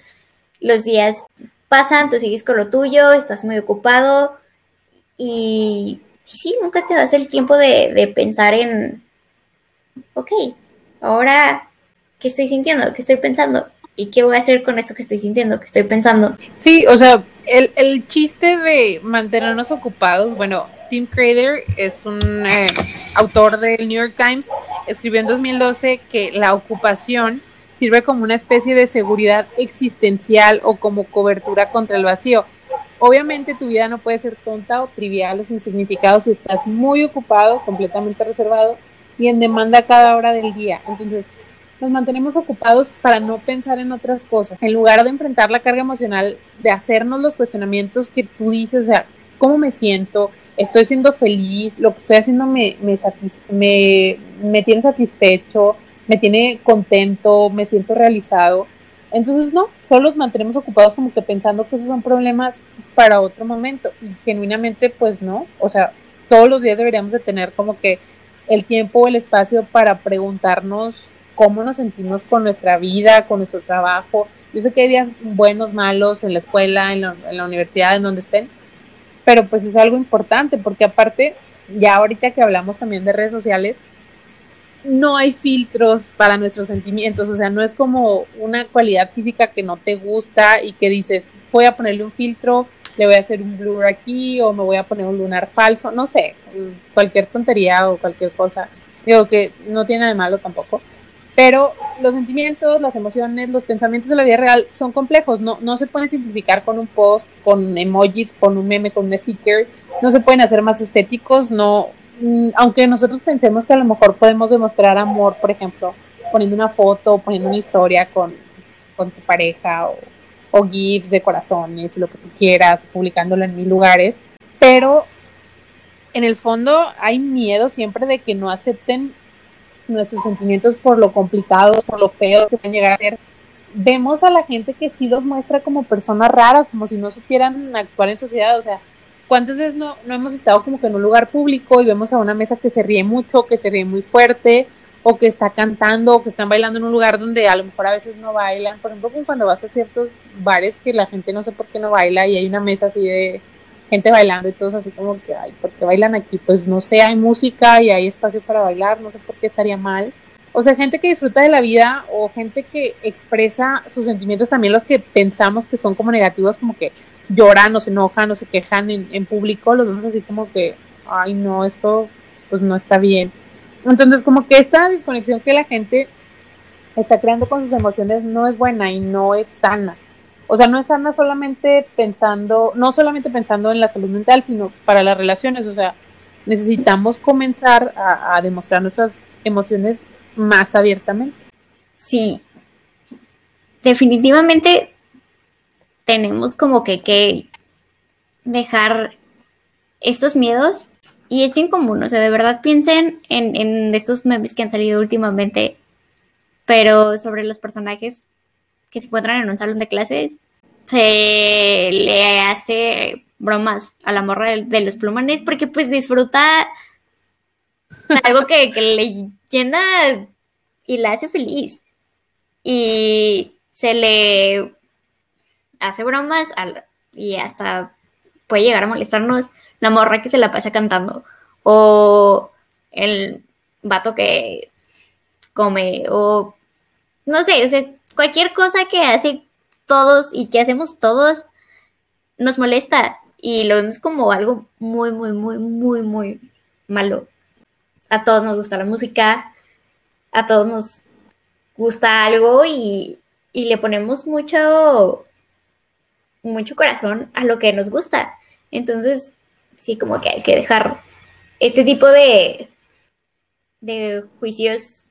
los días pasan, tú sigues con lo tuyo, estás muy ocupado y, sí, nunca te das el tiempo de, de pensar en, ok, ahora, ¿qué estoy sintiendo? ¿Qué estoy pensando? ¿Y qué voy a hacer con esto que estoy sintiendo, que estoy pensando? Sí, o sea, el, el chiste de mantenernos ocupados, bueno, Tim Crader es un eh, autor del New York Times, escribió en 2012 que la ocupación sirve como una especie de seguridad existencial o como cobertura contra el vacío. Obviamente tu vida no puede ser tonta o trivial o sin significado si estás muy ocupado, completamente reservado y en demanda cada hora del día. Entonces, nos mantenemos ocupados para no pensar en otras cosas. En lugar de enfrentar la carga emocional, de hacernos los cuestionamientos que tú dices, o sea, ¿cómo me siento? ¿Estoy siendo feliz? ¿Lo que estoy haciendo me, me, me, tiene satisfecho? me tiene contento, me siento realizado. Entonces, no, solo nos mantenemos ocupados como que pensando que esos son problemas para otro momento. Y genuinamente, pues no. O sea, todos los días deberíamos de tener como que el tiempo o el espacio para preguntarnos cómo nos sentimos con nuestra vida, con nuestro trabajo. Yo sé que hay días buenos, malos en la escuela, en la, en la universidad, en donde estén, pero pues es algo importante porque aparte, ya ahorita que hablamos también de redes sociales, no hay filtros para nuestros sentimientos, o sea, no es como una cualidad física que no te gusta y que dices, voy a ponerle un filtro, le voy a hacer un blur aquí o me voy a poner un lunar falso, no sé, cualquier tontería o cualquier cosa. Digo que no tiene nada de malo tampoco. Pero los sentimientos, las emociones, los pensamientos de la vida real son complejos, no, no se pueden simplificar con un post, con emojis, con un meme, con un sticker, no se pueden hacer más estéticos, no, Mm, aunque nosotros pensemos que a lo mejor podemos demostrar amor, por ejemplo, poniendo una foto, poniendo una historia con, con tu pareja o, o GIFs de corazones, lo que tú quieras, publicándolo en mil lugares, pero en el fondo hay miedo siempre de que no acepten nuestros sentimientos por lo complicados, por lo feos que pueden llegar a ser. Vemos a la gente que sí los muestra como personas raras, como si no supieran actuar en sociedad, o sea, ¿Cuántas veces no, no hemos estado como que en un lugar público y vemos a una mesa que se ríe mucho, que se ríe muy fuerte, o que está cantando, o que están bailando en un lugar donde a lo mejor a veces no bailan? Por ejemplo, cuando vas a ciertos bares que la gente no sé por qué no baila y hay una mesa así de gente bailando y todos así como que, ay, ¿por qué bailan aquí? Pues no sé, hay música y hay espacio para bailar, no sé por qué estaría mal. O sea, gente que disfruta de la vida o gente que expresa sus sentimientos, también los que pensamos que son como negativos, como que lloran o se enojan o se quejan en, en público, los vemos así como que, ay no, esto pues no está bien. Entonces como que esta desconexión que la gente está creando con sus emociones no es buena y no es sana. O sea, no es sana solamente pensando, no solamente pensando en la salud mental, sino para las relaciones. O sea, necesitamos comenzar a, demostrar nuestras emociones más abiertamente. Sí, definitivamente tenemos como que, que dejar estos miedos y es bien común, o sea, de verdad piensen en, en estos memes que han salido últimamente, pero sobre los personajes que se encuentran en un salón de clases, se le hace bromas a la morra de, los plumones porque pues disfruta algo que, que le llena y la hace feliz. Y se le hace bromas y hasta puede llegar a molestarnos la morra que se la pasa cantando o el vato que come o no sé, o sea, cualquier cosa que hace todos y que hacemos todos nos molesta y lo vemos como algo muy, muy, muy, muy, muy malo. a todos nos gusta la música, a todos nos gusta algo y, y le ponemos mucho, mucho corazón a lo que nos gusta. Entonces, sí, como que hay que dejar este tipo de, de juicios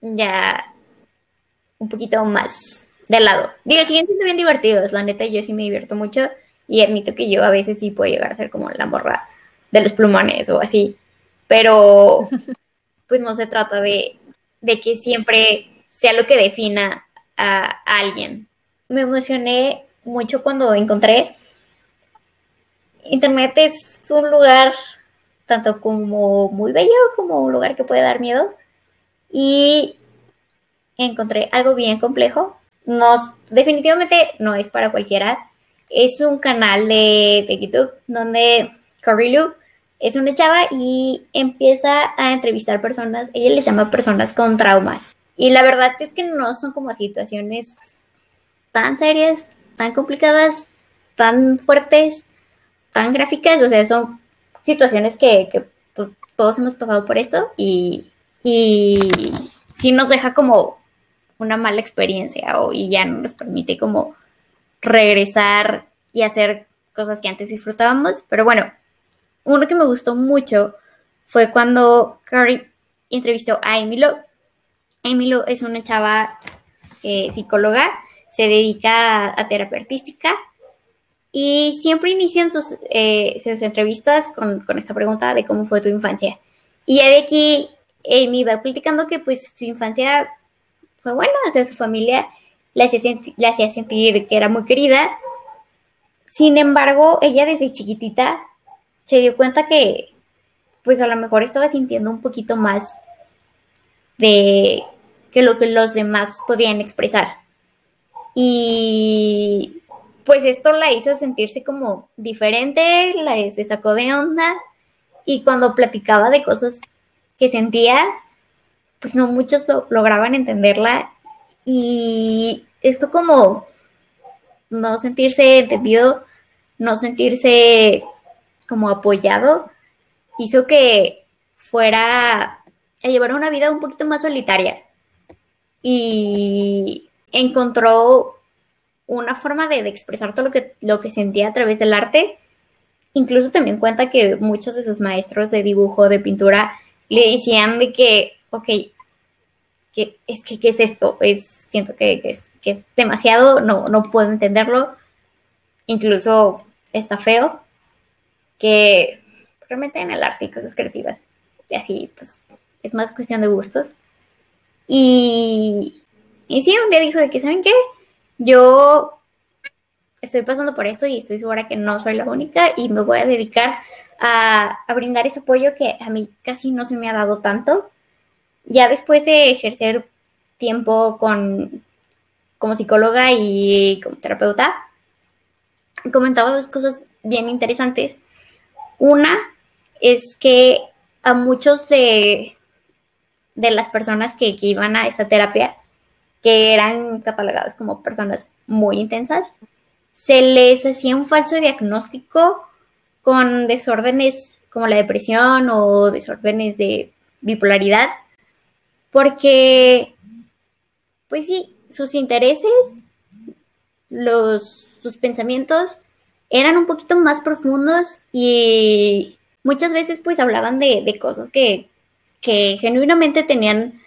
ya un poquito más de lado. Digo, siguen siendo bien divertidos, la neta, yo sí me divierto mucho y admito que yo a veces sí puedo llegar a ser como la morra de los plumones o así, pero pues no se trata de, de que siempre sea lo que defina a, a alguien. Me emocioné mucho cuando encontré Internet es un lugar tanto como muy bello como un lugar que puede dar miedo y encontré algo bien complejo. definitivamente no es para cualquiera. Es un canal de, de YouTube donde Corilu es una chava y empieza a entrevistar personas. Ella les llama personas con traumas. Y la verdad es que no son como situaciones tan serias, tan complicadas, tan fuertes, tan gráficas. O sea, son situaciones que, que pues, todos hemos pasado por esto y, y sí nos deja como una mala experiencia o, y ya no nos permite como regresar y hacer cosas que antes disfrutábamos. Pero bueno, uno que me gustó mucho fue cuando Carrie entrevistó a Emilo. Emilo es una chava eh, psicóloga, se dedica a, terapia artística y siempre inician sus, eh, sus entrevistas con, con, esta pregunta de cómo fue tu infancia. Y ya de aquí Amy va platicando que pues su infancia fue buena, o sea, su familia la hacía, la hacía sentir que era muy querida. Sin embargo, ella desde chiquitita se dio cuenta que pues a lo mejor estaba sintiendo un poquito más de que lo que los demás podían expresar. Y pues esto la hizo sentirse como diferente, la se sacó de onda y cuando platicaba de cosas que sentía, pues no muchos lograban entenderla y esto como no sentirse entendido, no sentirse como apoyado, hizo que fuera a llevar una vida un poquito más solitaria y encontró una forma de, expresar todo lo que, lo que sentía a través del arte. Incluso también cuenta que muchos de sus maestros de dibujo, de pintura, le decían de que, ok, que, es que, ¿qué es esto? Es, siento que, es, que es demasiado, no, no puedo entenderlo. Incluso está feo que realmente en el arte y cosas creativas, y así, pues, es más cuestión de gustos. Y, y sí, un día dijo de que, ¿saben qué? Yo estoy pasando por esto y estoy segura que no soy la única y me voy a dedicar a, brindar ese apoyo que a mí casi no se me ha dado tanto. Ya después de ejercer tiempo como psicóloga y como terapeuta, comentaba dos cosas bien interesantes. Una es que a muchos de, las personas que, que iban a esa terapia, que eran catalogadas como personas muy intensas, se les hacía un falso diagnóstico con desórdenes como la depresión o desórdenes de bipolaridad, porque, pues sí, sus intereses, los, sus pensamientos eran un poquito más profundos y muchas veces pues hablaban de, de cosas que, que genuinamente tenían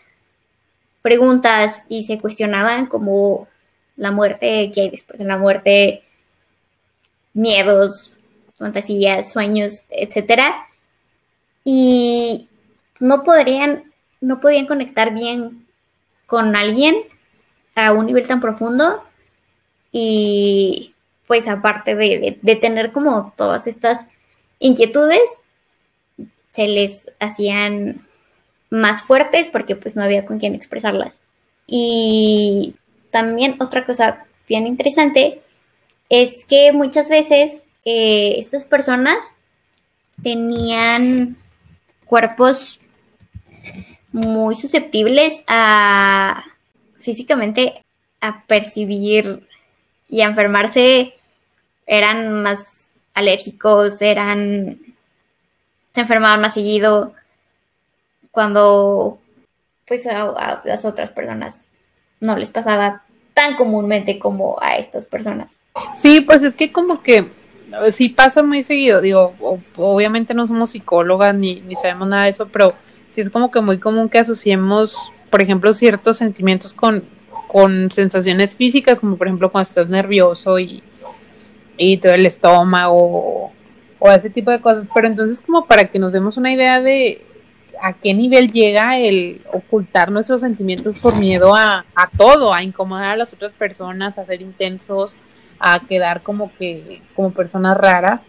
preguntas y se cuestionaban como la muerte, qué hay después de la muerte, miedos, fantasías, sueños, etcétera. Y no podrían, no podían conectar bien con alguien a un nivel tan profundo. Y pues aparte de, tener como todas estas inquietudes, se les hacían más fuertes porque pues no había con quién expresarlas. Y también otra cosa bien interesante es que muchas veces eh, estas personas tenían cuerpos muy susceptibles a físicamente a percibir y a enfermarse, eran más alérgicos, eran se enfermaban más seguido. cuando pues a, las otras personas no les pasaba tan comúnmente como a estas personas. Sí, pues es que como que sí pasa muy seguido, digo, obviamente no somos psicólogas ni, ni sabemos nada de eso, pero sí es como que muy común que asociemos, por ejemplo, ciertos sentimientos con, con sensaciones físicas, como por ejemplo cuando estás nervioso y, y todo el estómago o ese tipo de cosas, pero entonces como para que nos demos una idea de a qué nivel llega el ocultar nuestros sentimientos por miedo a, todo, a incomodar a las otras personas, a ser intensos, a quedar como que, como personas raras.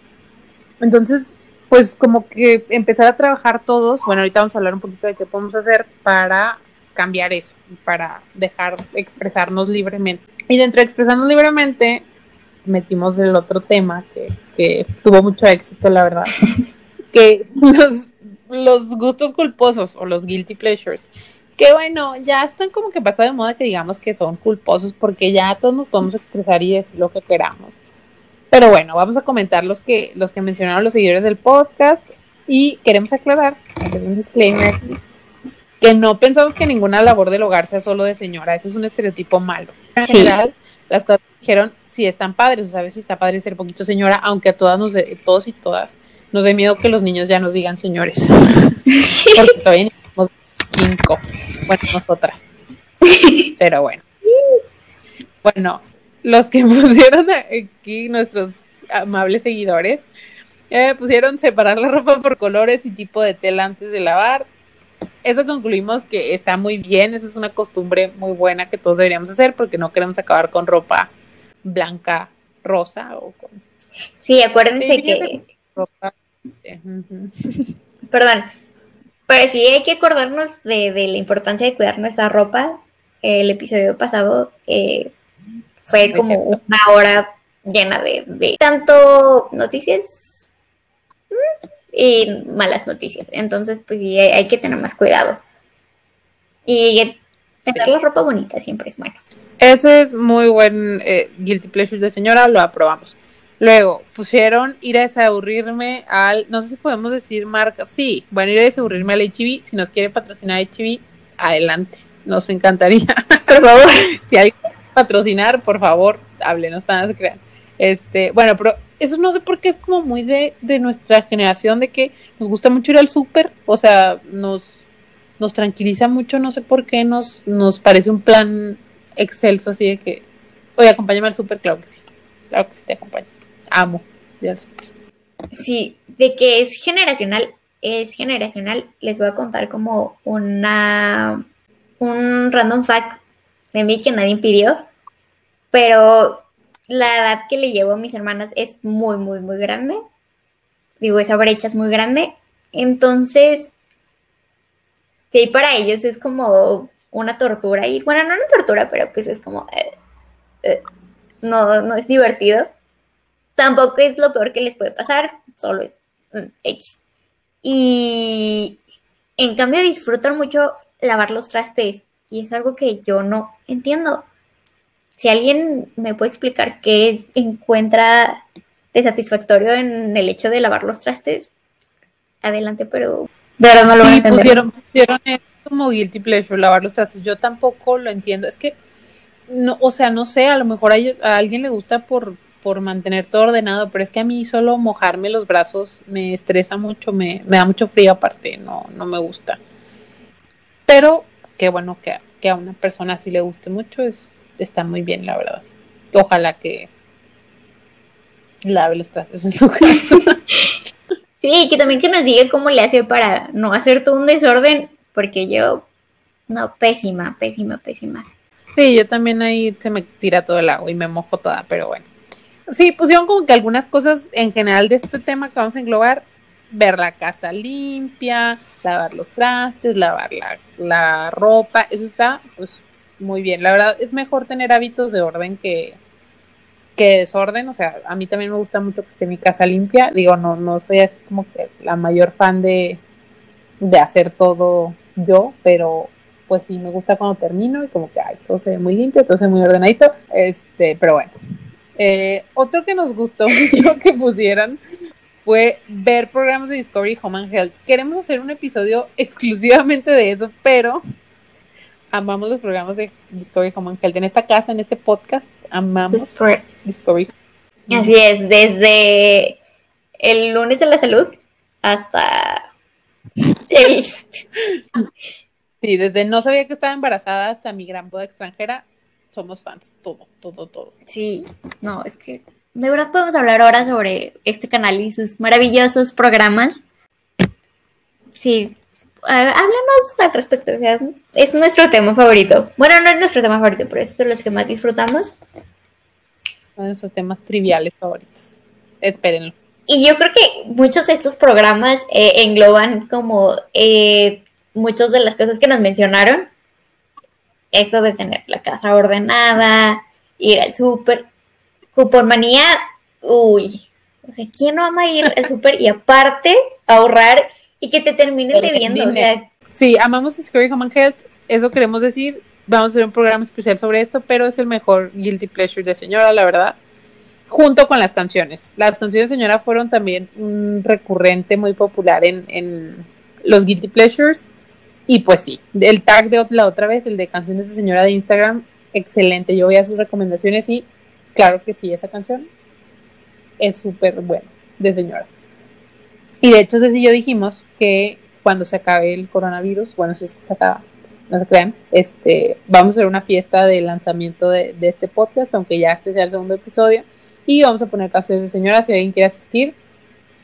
Entonces, pues como que empezar a trabajar todos, bueno, ahorita vamos a hablar un poquito de qué podemos hacer para cambiar eso, para dejar expresarnos libremente. Y dentro de expresarnos libremente, metimos el otro tema que, que tuvo mucho éxito, la verdad, que nos los gustos culposos o los guilty pleasures. Que bueno, ya están como que pasa de moda que digamos que son culposos porque ya todos nos podemos expresar y decir lo que queramos. Pero bueno, vamos a comentar los que, los que mencionaron los seguidores del podcast y queremos aclarar, hacer un disclaimer, que no pensamos que ninguna labor del hogar sea solo de señora, ese es un estereotipo malo. En general, las cosas dijeron, sí están padres, o sea, a veces está padre ser poquito señora, aunque a todas nos, todos y todas nos da miedo que los niños ya nos digan señores. Porque todavía tenemos cinco. Bueno, nosotras. Pero bueno. Bueno, los que pusieron aquí, nuestros amables seguidores, eh, pusieron separar la ropa por colores y tipo de tela antes de lavar. Eso concluimos que está muy bien, esa es una costumbre muy buena que todos deberíamos hacer porque no queremos acabar con ropa blanca, rosa o con... Sí, acuérdense que... Ropa Perdón, pero sí hay que acordarnos de, la importancia de cuidar nuestra ropa. El episodio pasado eh, fue como una hora llena de, tanto noticias mm, y malas noticias. Entonces, pues sí, hay que tener más cuidado. Y tener la ropa bonita siempre es bueno. Ese es muy buen eh, guilty pleasure de señora, lo aprobamos. Luego pusieron ir a desaburrirme al, no sé si podemos decir marca, sí, bueno, ir a desaburrirme al HB, si nos quiere patrocinar HB, adelante, nos encantaría, por favor, si que patrocinar, por favor, háblenos, nada se crean. Este, bueno, pero eso no sé por qué es como muy de, de nuestra generación, de que nos gusta mucho ir al súper, o sea, nos, nos tranquiliza mucho, no sé por qué nos, nos parece un plan excelso así de que, oye, acompáñame al súper, claro que sí, claro que sí te acompaño amo Sí, de que es generacional, es generacional. Les voy a contar como una un random fact de mí que nadie pidió, pero la edad que le llevo a mis hermanas es muy, muy, muy grande. Digo, esa brecha es muy grande. Entonces, sí, para ellos es como una tortura. Y bueno, no una tortura, pero pues es como... Eh, eh, no, no es divertido tampoco es lo peor que les puede pasar, solo es mm, X. Y en cambio disfrutan mucho lavar los trastes y es algo que yo no entiendo. Si alguien me puede explicar qué encuentra de satisfactorio en el hecho de lavar los trastes, adelante, pero de verdad no lo sí, pusieron, pusieron como guilty pleasure lavar los trastes. Yo tampoco lo entiendo. Es que no, o sea, no sé, a lo mejor a alguien le gusta por por mantener todo ordenado, pero es que a mí solo mojarme los brazos me estresa mucho, me, da mucho frío aparte, no, no me gusta. Pero qué bueno que, que a una persona así le guste mucho, es, está muy bien, la verdad. Ojalá que lave los trastes en su casa. Sí, que también que nos diga cómo le hace para no hacer todo un desorden, porque yo, no, pésima, pésima, pésima. Sí, yo también ahí se me tira todo el agua y me mojo toda, pero bueno. Sí, pusieron como que algunas cosas en general de este tema que vamos a englobar, ver la casa limpia, lavar los trastes, lavar la, ropa, eso está pues muy bien. La verdad es mejor tener hábitos de orden que, que desorden, o sea, a mí también me gusta mucho que esté mi casa limpia, digo, no, no soy así como que la mayor fan de, de hacer todo yo, pero pues sí me gusta cuando termino y como que ay, todo se ve muy limpio, todo se ve muy ordenadito, este, pero bueno, eh, otro que nos gustó mucho que pusieran fue ver programas de Discovery Home and Health. Queremos hacer un episodio exclusivamente de eso, pero amamos los programas de Discovery Home and Health. En esta casa, en este podcast, amamos Discovery. Así es, desde el lunes de la salud hasta el... Sí, desde no sabía que estaba embarazada hasta mi gran boda extranjera, somos fans, todo, todo, todo. Sí, no, es que de verdad podemos hablar ahora sobre este canal y sus maravillosos programas. Sí, háblanos al respecto, o sea, es nuestro tema favorito. Bueno, no es nuestro tema favorito, pero es de los que más disfrutamos. Uno de esos temas triviales favoritos. Espérenlo. Y yo creo que muchos de estos programas eh, engloban como eh, muchas de las cosas que nos mencionaron. Eso de tener la casa ordenada, ir al súper. Cuponmanía, uy. O sea, ¿quién no ama ir al súper y aparte ahorrar y que te termines debiendo? O sea, sí, amamos Discovery Home Health. Eso queremos decir. Vamos a hacer un programa especial sobre esto, pero es el mejor guilty pleasure de señora, la verdad junto con las canciones. Las canciones de señora fueron también un recurrente muy popular en, en los Guilty Pleasures. Y pues sí, el tag de la otra vez, el de canciones de señora de Instagram, excelente. Yo voy a sus recomendaciones y claro que sí, esa canción es súper buena de señora. Y de hecho, y yo dijimos que cuando se acabe el coronavirus, bueno, si es que se acaba, no se crean, este, vamos a hacer una fiesta de lanzamiento de, de este podcast, aunque ya este sea el segundo episodio y vamos a poner canciones de señora. Si alguien quiere asistir,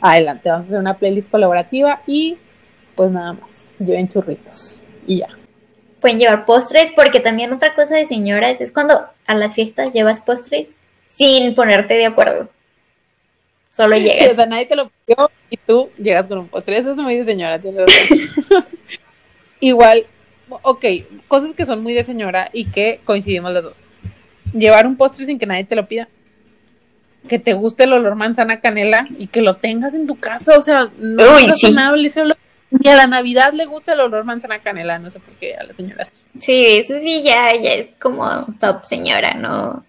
adelante. Vamos a hacer una playlist colaborativa y pues nada más. Lleven churritos y ya. Pueden llevar postres porque también otra cosa de señoras es cuando a las fiestas llevas postres sin ponerte de acuerdo. Solo llegas. o sea, nadie te lo pidió y tú llegas con un postre. Eso es muy de señora, Igual, ok, cosas que son muy de señora y que coincidimos los dos. Llevar un postre sin que nadie te lo pida que te guste el olor manzana canela y que lo tengas en tu casa, o sea, no es razonable Ni a la Navidad le gusta el olor manzana canela, no sé por qué a las señoras. Sí, eso sí ya, ya es como top señora, no,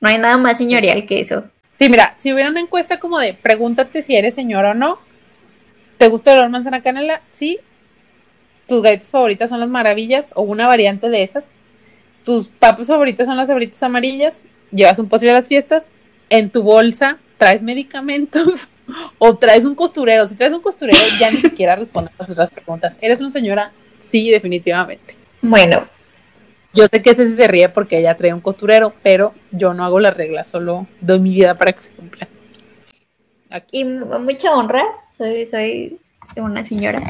no hay nada más señorial que eso. Sí, mira, si hubiera una encuesta como de pregúntate si eres señora o no, ¿te gusta el olor manzana canela? Sí. ¿Tus galletas favoritas son las maravillas o una variante de esas? ¿Tus papas favoritas son las sabritas amarillas? ¿Llevas un postre a las fiestas? en tu bolsa traes medicamentos o traes un costurero. Si traes un costurero, ya ni siquiera respondes a otras preguntas. ¿Eres una señora? Sí, definitivamente. Bueno. Yo sé que ese se ríe porque ella trae un costurero, pero yo no hago las reglas, solo doy mi vida para que se cumplan. Y mucha honra, soy, soy una señora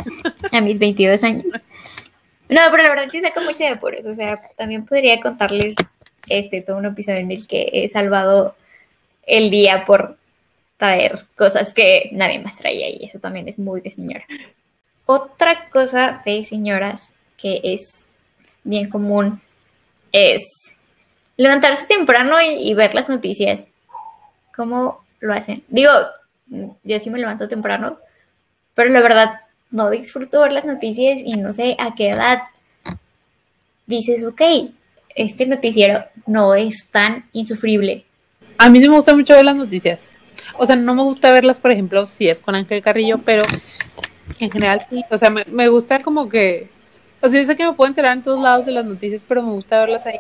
a mis 22 años. No, pero la verdad sí saco mucho de apuros, o sea, también podría contarles este todo un episodio en el que he salvado el día por traer cosas que nadie más traía y eso también es muy de señora. Otra cosa de señoras que es bien común es levantarse temprano y, ver las noticias. ¿Cómo lo hacen? Digo, yo sí me levanto temprano, pero la verdad no disfruto ver las noticias y no sé a qué edad dices, ok, este noticiero no es tan insufrible a mí sí me gusta mucho ver las noticias. O sea, no me gusta verlas, por ejemplo, si es con Ángel Carrillo, pero en general sí. O sea, me, gusta como que. O sea, yo sé que me puedo enterar en todos lados de las noticias, pero me gusta verlas ahí.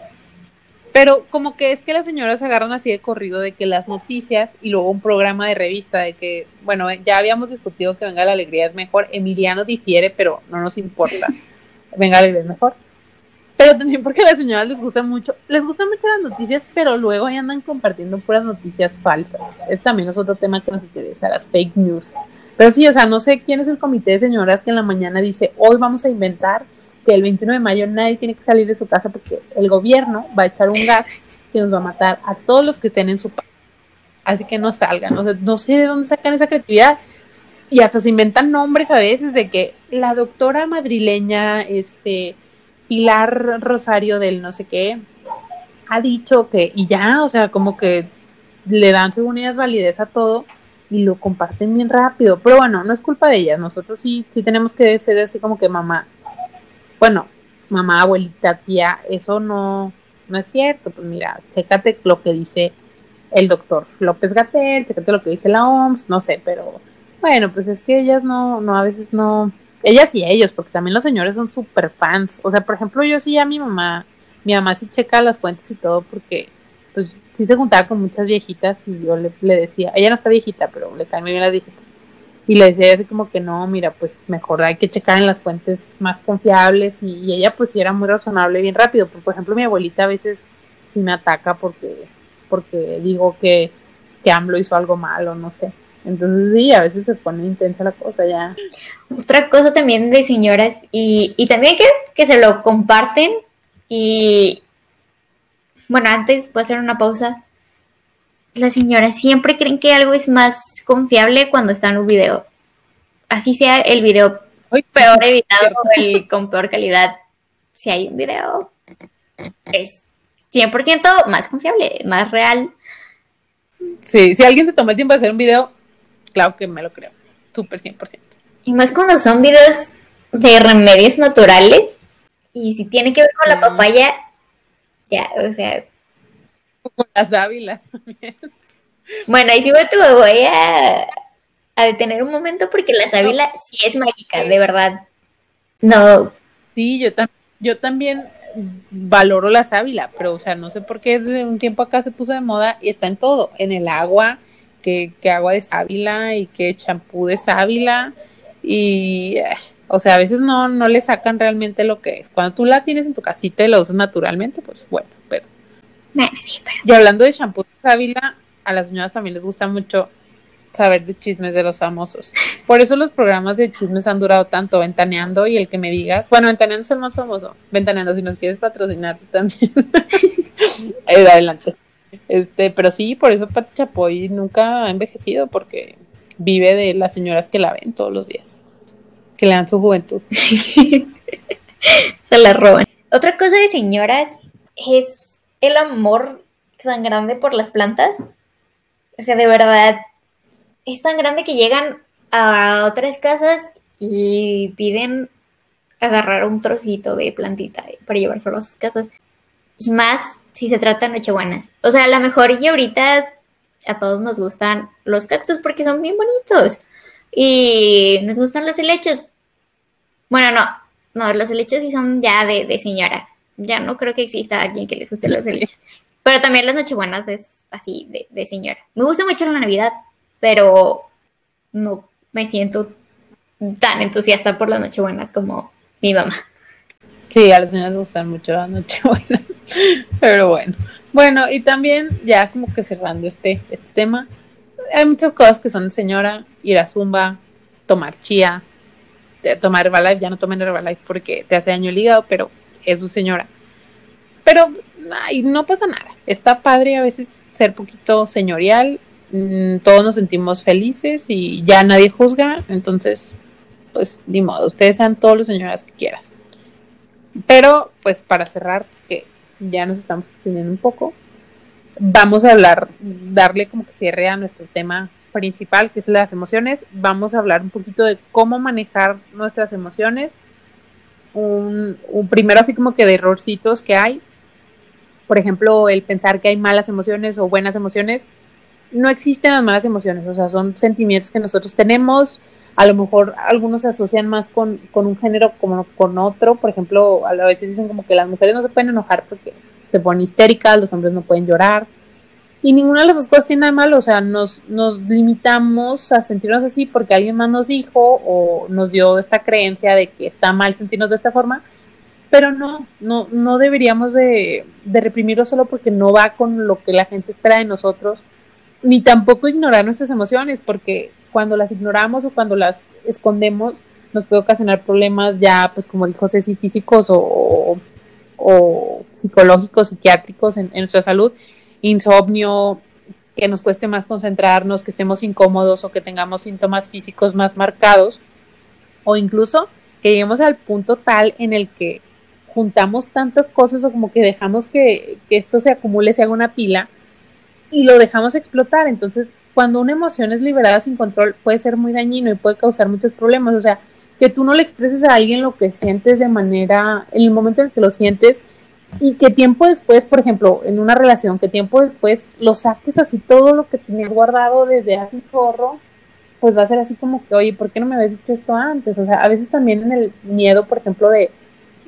Pero como que es que las señoras agarran así de corrido de que las noticias y luego un programa de revista de que, bueno, ya habíamos discutido que Venga la Alegría es mejor. Emiliano difiere, pero no nos importa. Venga la Alegría es mejor pero también porque a las señoras les gusta mucho, les gustan mucho las noticias, pero luego ahí andan compartiendo puras noticias falsas. Es también es otro tema que nos interesa, las fake news. Pero sí, o sea, no sé quién es el comité de señoras que en la mañana dice, hoy vamos a inventar el 21 de mayo nadie tiene que salir de su casa porque el gobierno va a echar un gas que nos va a matar a todos los que estén en su casa. Así que no salgan, no sé, no sé de dónde sacan esa creatividad. Y hasta se inventan nombres a veces de que la doctora madrileña, este, Pilar Rosario del no sé qué ha dicho que, y ya, o sea, como que le dan seguridad validez a todo y lo comparten bien rápido. Pero bueno, no es culpa de ellas, nosotros sí, sí tenemos que ser así como que mamá, bueno, mamá, abuelita, tía, eso no, no es cierto. Pues mira, chécate lo que dice el doctor López Gatel, chécate lo que dice la OMS, no sé, pero Bueno, pues es que ellas no, no, a veces no, ellas y ellos, porque también los señores son súper fans. O sea, por ejemplo, yo sí a mi mamá, mi mamá sí checa las fuentes y todo, porque pues sí se juntaba con muchas viejitas y yo le, decía, ella no está viejita, pero le caen muy bien las viejitas. Y le decía así como que no, mira, pues mejor hay que checar en las fuentes más confiables y, ella pues sí era muy razonable bien rápido. por ejemplo, mi abuelita a veces sí me ataca porque, porque digo que, que AMLO hizo algo malo, no sé. Entonces sí, a veces se pone intensa la cosa ya. Otra cosa también de señoras y, y también que, que se lo comparten y bueno, antes voy a hacer una pausa. Las señoras siempre creen que algo es más confiable cuando está en un video. Así sea el video peor editado el con peor calidad. Si hay un video, es 100% más confiable, más real. Sí, si alguien se toma el tiempo de hacer un video, Claro que me lo creo, súper 100%. Y más cuando son videos de remedios naturales. Y si tiene que ver con la papaya, ya, o sea. Con las ávilas también. Bueno, ahí sí me voy a, a detener un momento porque la sábila sí es mágica, de verdad. No. Sí, yo, yo también valoro la sábila, pero o sea, no sé por qué de un tiempo acá se puso de moda y está en todo, en el agua, que, agua de sábila y que champú de sábila y eh, o sea, a veces no, no le sacan realmente lo que es. Cuando tú la tienes en tu casita y la usas naturalmente, pues bueno, pero... Y hablando de champú de sábila, a las señoras también les gusta mucho saber de chismes de los famosos. Por eso los programas de chismes han durado tanto, Ventaneando y el que me digas. Bueno, Ventaneando es el más famoso. Ventaneando, si nos quieres patrocinar también. Adelante. Este, pero sí, por eso Pati Chapoy nunca ha envejecido, porque vive de las señoras que la ven todos los días, que le dan su juventud. Se la roban. Otra cosa de señoras es el amor tan grande por las plantas. O sea, de verdad, es tan grande que llegan a otras casas y piden agarrar un trocito de plantita para llevárselo a sus casas. Y más si se trata de Nochebuenas. O sea, a lo mejor y ahorita a todos nos gustan los cactus porque son bien bonitos. Y nos gustan los helechos. Bueno, no, no, los helechos sí son ya de, señora. Ya no creo que exista alguien que les guste los helechos. Pero también las Nochebuenas es así, de, señora. Me gusta mucho la Navidad, pero no me siento tan entusiasta por las Nochebuenas como mi mamá. Sí, a las señoras les gustan mucho las Nochebuenas. Pero bueno. Bueno, y también ya como que cerrando este, este tema, hay muchas cosas que son de señora, ir a Zumba, tomar chía, tomar Herbalife, ya no tomen Herbalife porque te hace daño el hígado, pero es su señora. Pero ay, no pasa nada. Está padre a veces ser poquito señorial, mm, todos nos sentimos felices y ya nadie juzga, entonces, pues ni modo, ustedes sean todos los señoras que quieras. Pero, pues para cerrar, que ya nos estamos extendiendo un poco, vamos a hablar, darle como que cierre a nuestro tema principal, que es las emociones. Vamos a hablar un poquito de cómo manejar nuestras emociones. Un, primero así como que de errorcitos que hay. Por ejemplo, el pensar que hay malas emociones o buenas emociones. No existen las malas emociones, o sea, son sentimientos que nosotros tenemos, a lo mejor algunos se asocian más con, con un género como con otro, por ejemplo, a veces dicen como que las mujeres no se pueden enojar porque se ponen histéricas, los hombres no pueden llorar, y ninguna de las dos cosas tiene nada malo, o sea, nos, nos limitamos a sentirnos así porque alguien más nos dijo o nos dio esta creencia de que está mal sentirnos de esta forma, pero no, no, no deberíamos de, de reprimirlo solo porque no va con lo que la gente espera de nosotros, ni tampoco ignorar nuestras emociones, porque cuando las ignoramos o cuando las escondemos, nos puede ocasionar problemas ya, pues como dijo Ceci, físicos o, o psicológicos, psiquiátricos en, nuestra salud, insomnio, que nos cueste más concentrarnos, que estemos incómodos o que tengamos síntomas físicos más marcados, o incluso que lleguemos al punto tal en el que juntamos tantas cosas o como que dejamos que, esto se acumule, se haga una pila y lo dejamos explotar. Entonces cuando una emoción es liberada sin control puede ser muy dañino y puede causar muchos problemas. O sea, que tú no le expreses a alguien lo que sientes de manera, en el momento en el que lo sientes, y que tiempo después, por ejemplo, en una relación, que tiempo después lo saques así todo lo que tenías guardado desde hace un chorro pues va a ser así como que, oye, ¿por qué no me habías dicho esto antes? O sea, a veces también en el miedo, por ejemplo, de,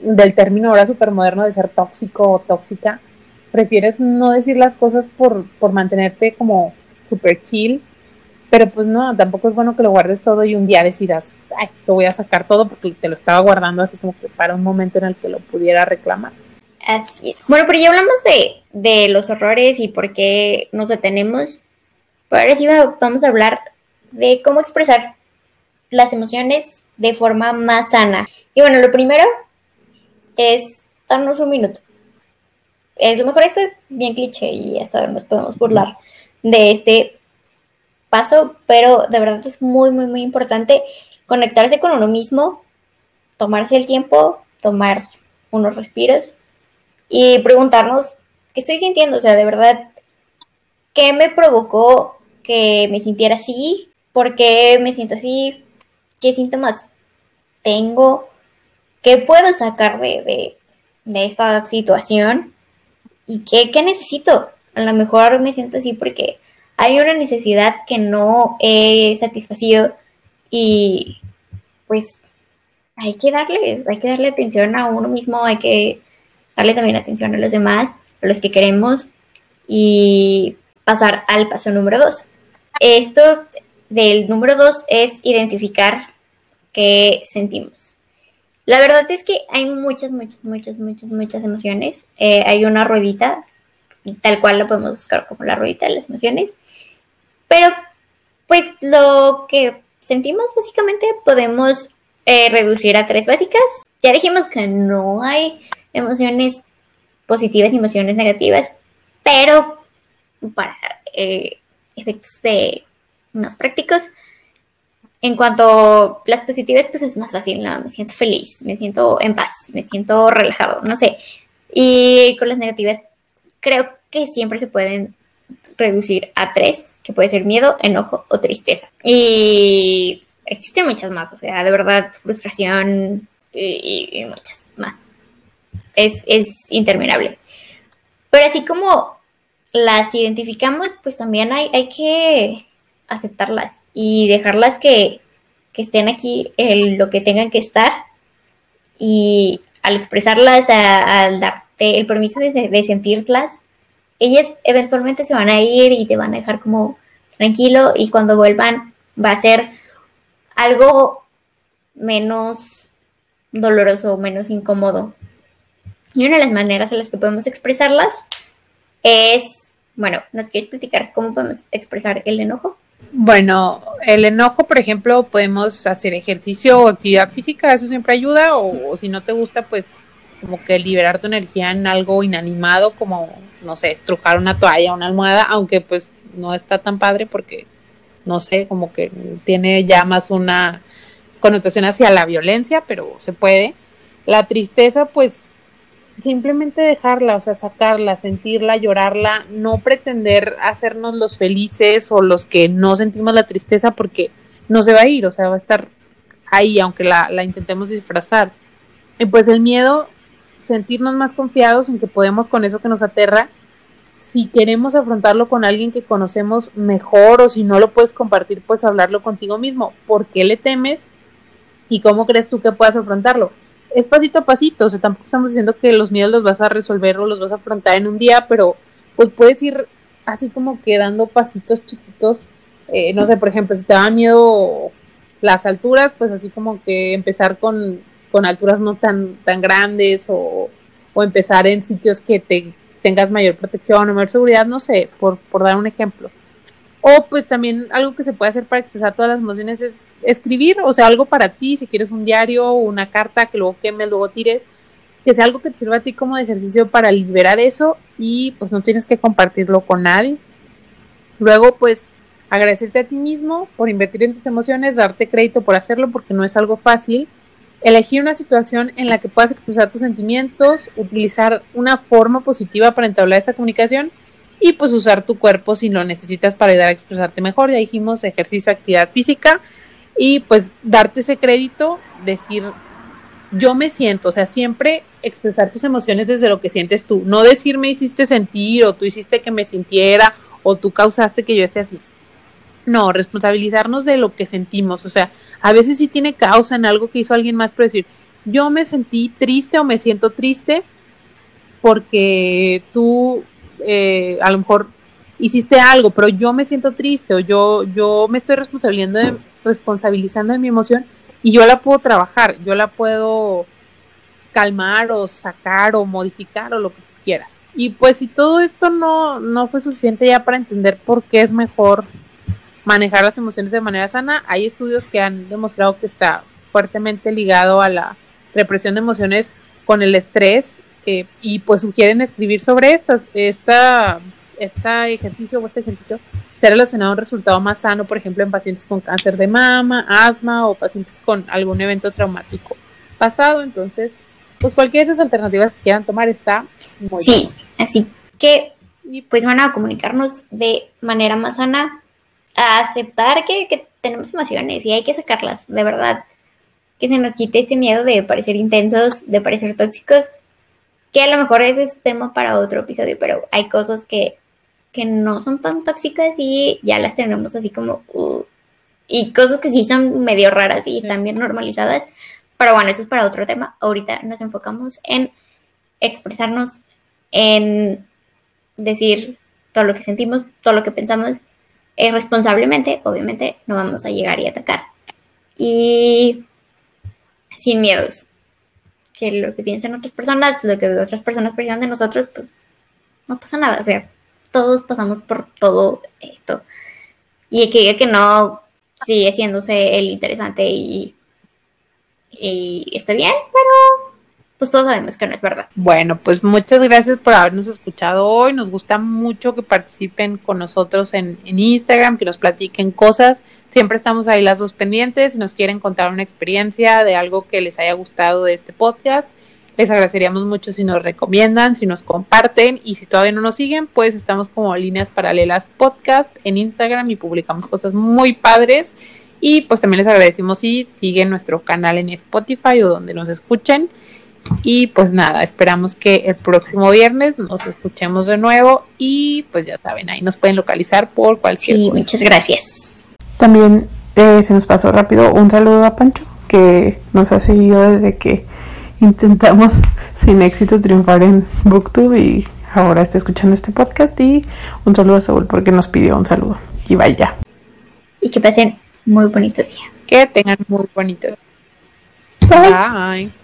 del término ahora moderno de ser tóxico o tóxica, prefieres no decir las cosas por, por mantenerte como super chill, pero pues no, tampoco es bueno que lo guardes todo y un día decidas, ay, te voy a sacar todo porque te lo estaba guardando así como que para un momento en el que lo pudiera reclamar. Así es. Bueno, pero ya hablamos de, de los horrores y por qué nos detenemos. Pero ahora sí vamos a hablar de cómo expresar las emociones de forma más sana. Y bueno, lo primero es darnos un minuto. Es lo mejor, esto es bien cliché y hasta nos podemos burlar de este paso, pero de verdad es muy, muy, muy importante conectarse con uno mismo, tomarse el tiempo, tomar unos respiros y preguntarnos qué estoy sintiendo, o sea, de verdad, qué me provocó que me sintiera así, por qué me siento así, qué síntomas tengo, qué puedo sacar de, de, esta situación y qué, qué necesito. A lo mejor me siento así porque hay una necesidad que no he satisfacido y pues hay que darle, hay que darle atención a uno mismo, hay que darle también atención a los demás, a los que queremos y pasar al paso número dos. Esto del número dos es identificar qué sentimos. La verdad es que hay muchas, muchas, muchas, muchas, muchas emociones. Eh, hay una ruedita, tal cual lo podemos buscar como la ruedita de las emociones. Pero, pues lo que sentimos básicamente podemos eh, reducir a tres básicas. Ya dijimos que no hay emociones positivas y emociones negativas, pero para eh, efectos de más prácticos, en cuanto a las positivas, pues es más fácil, ¿no? Me siento feliz, me siento en paz, me siento relajado, no sé. Y con las negativas, creo que siempre se pueden reducir a tres, que puede ser miedo, enojo o tristeza. Y existen muchas más, o sea, de verdad, frustración y, muchas más. Es, es interminable. Pero así como las identificamos, pues también hay, hay que aceptarlas y dejarlas que, estén aquí en lo que tengan que estar y al expresarlas, al darte el permiso de, de, sentirlas, ellas eventualmente se van a ir y te van a dejar como tranquilo y cuando vuelvan va a ser algo menos doloroso, menos incómodo. Y una de las maneras en las que podemos expresarlas es, bueno, ¿nos quieres platicar cómo podemos expresar el enojo? Bueno, el enojo, por ejemplo, podemos hacer ejercicio o actividad física, eso siempre ayuda, o, si no te gusta, pues como que liberar tu energía en algo inanimado, como, no sé, estrujar una toalla, una almohada, aunque pues no está tan padre porque, no sé, como que tiene ya más una connotación hacia la violencia, pero se puede. La tristeza, pues simplemente dejarla, o sea, sacarla, sentirla, llorarla, no pretender hacernos los felices o los que no sentimos la tristeza porque no se va a ir, o sea, va a estar ahí, aunque la, la intentemos disfrazar. Y pues el miedo, sentirnos más confiados en que podemos con eso que nos aterra, si queremos afrontarlo con alguien que conocemos mejor o si no lo puedes compartir, pues hablarlo contigo mismo. ¿Por qué le temes? ¿Y cómo crees tú que puedas afrontarlo? Es pasito a pasito, o sea, tampoco estamos diciendo que los miedos los vas a resolver o los vas a afrontar en un día, pero pues puedes ir así como que dando pasitos chiquitos, eh, no sé, por ejemplo, si te da miedo las alturas, pues así como que empezar con, con alturas no tan, tan grandes o, o empezar en sitios que te tengas mayor protección o mayor seguridad, no sé, por, por dar un ejemplo. O pues también algo que se puede hacer para expresar todas las emociones es escribir, o sea, algo para ti, si quieres un diario, una carta que luego quemes, luego tires, que sea algo que te sirva a ti como de ejercicio para liberar eso y pues no tienes que compartirlo con nadie. Luego, pues agradecerte a ti mismo por invertir en tus emociones, darte crédito por hacerlo porque no es algo fácil. Elegir una situación en la que puedas expresar tus sentimientos, utilizar una forma positiva para entablar esta comunicación y pues usar tu cuerpo si lo necesitas para ayudar a expresarte mejor. Ya dijimos ejercicio, actividad física y pues darte ese crédito, decir, yo me siento, o sea, siempre expresar tus emociones desde lo que sientes tú, no decir me hiciste sentir o tú hiciste que me sintiera o tú causaste que yo esté así. No, responsabilizarnos de lo que sentimos. O sea, a veces sí tiene causa en algo que hizo alguien más, pero decir, yo me sentí triste o me siento triste porque tú eh, a lo mejor hiciste algo, pero yo me siento triste o yo, yo me estoy responsabilizando de, responsabilizando de mi emoción y yo la puedo trabajar, yo la puedo calmar o sacar o modificar o lo que quieras. Y pues si todo esto no, no fue suficiente ya para entender por qué es mejor manejar las emociones de manera sana, hay estudios que han demostrado que está fuertemente ligado a la represión de emociones con el estrés eh, y pues sugieren escribir sobre estas. Esta, este ejercicio o este ejercicio se ha relacionado a un resultado más sano, por ejemplo, en pacientes con cáncer de mama, asma o pacientes con algún evento traumático pasado. Entonces, pues cualquiera de esas alternativas que quieran tomar está muy Sí, así que, pues van a comunicarnos de manera más sana, a aceptar que, que tenemos emociones y hay que sacarlas, de verdad. Que se nos quite este miedo de parecer intensos, de parecer tóxicos, que a lo mejor ese es tema para otro episodio, pero hay cosas que que no son tan tóxicas y ya las tenemos así como... Uh, y cosas que sí son medio raras y están bien normalizadas. Pero bueno, eso es para otro tema. Ahorita nos enfocamos en expresarnos, en decir todo lo que sentimos, todo lo que pensamos eh, responsablemente. Obviamente no vamos a llegar y atacar. Y sin miedos. Que lo que piensen otras personas, lo que otras personas piensan de nosotros, pues no pasa nada. O sea, todos pasamos por todo esto. Y que diga que no sigue haciéndose el interesante y, y estoy bien, pero pues todos sabemos que no es verdad. Bueno, pues muchas gracias por habernos escuchado hoy. Nos gusta mucho que participen con nosotros en, en Instagram, que nos platiquen cosas. Siempre estamos ahí las dos pendientes. Si nos quieren contar una experiencia de algo que les haya gustado de este podcast, les agradeceríamos mucho si nos recomiendan, si nos comparten y si todavía no nos siguen, pues estamos como Líneas Paralelas Podcast en Instagram y publicamos cosas muy padres. Y pues también les agradecemos si siguen nuestro canal en Spotify o donde nos escuchen. Y pues nada, esperamos que el próximo viernes nos escuchemos de nuevo y pues ya saben, ahí nos pueden localizar por cualquier sí, muchas gracias. También eh, se nos pasó rápido un saludo a Pancho que nos ha seguido desde que intentamos sin éxito triunfar en Booktube y ahora está escuchando este podcast y un saludo a Saúl porque nos pidió un saludo y vaya. Y que pasen muy bonito día. Que tengan muy bonito día. Bye.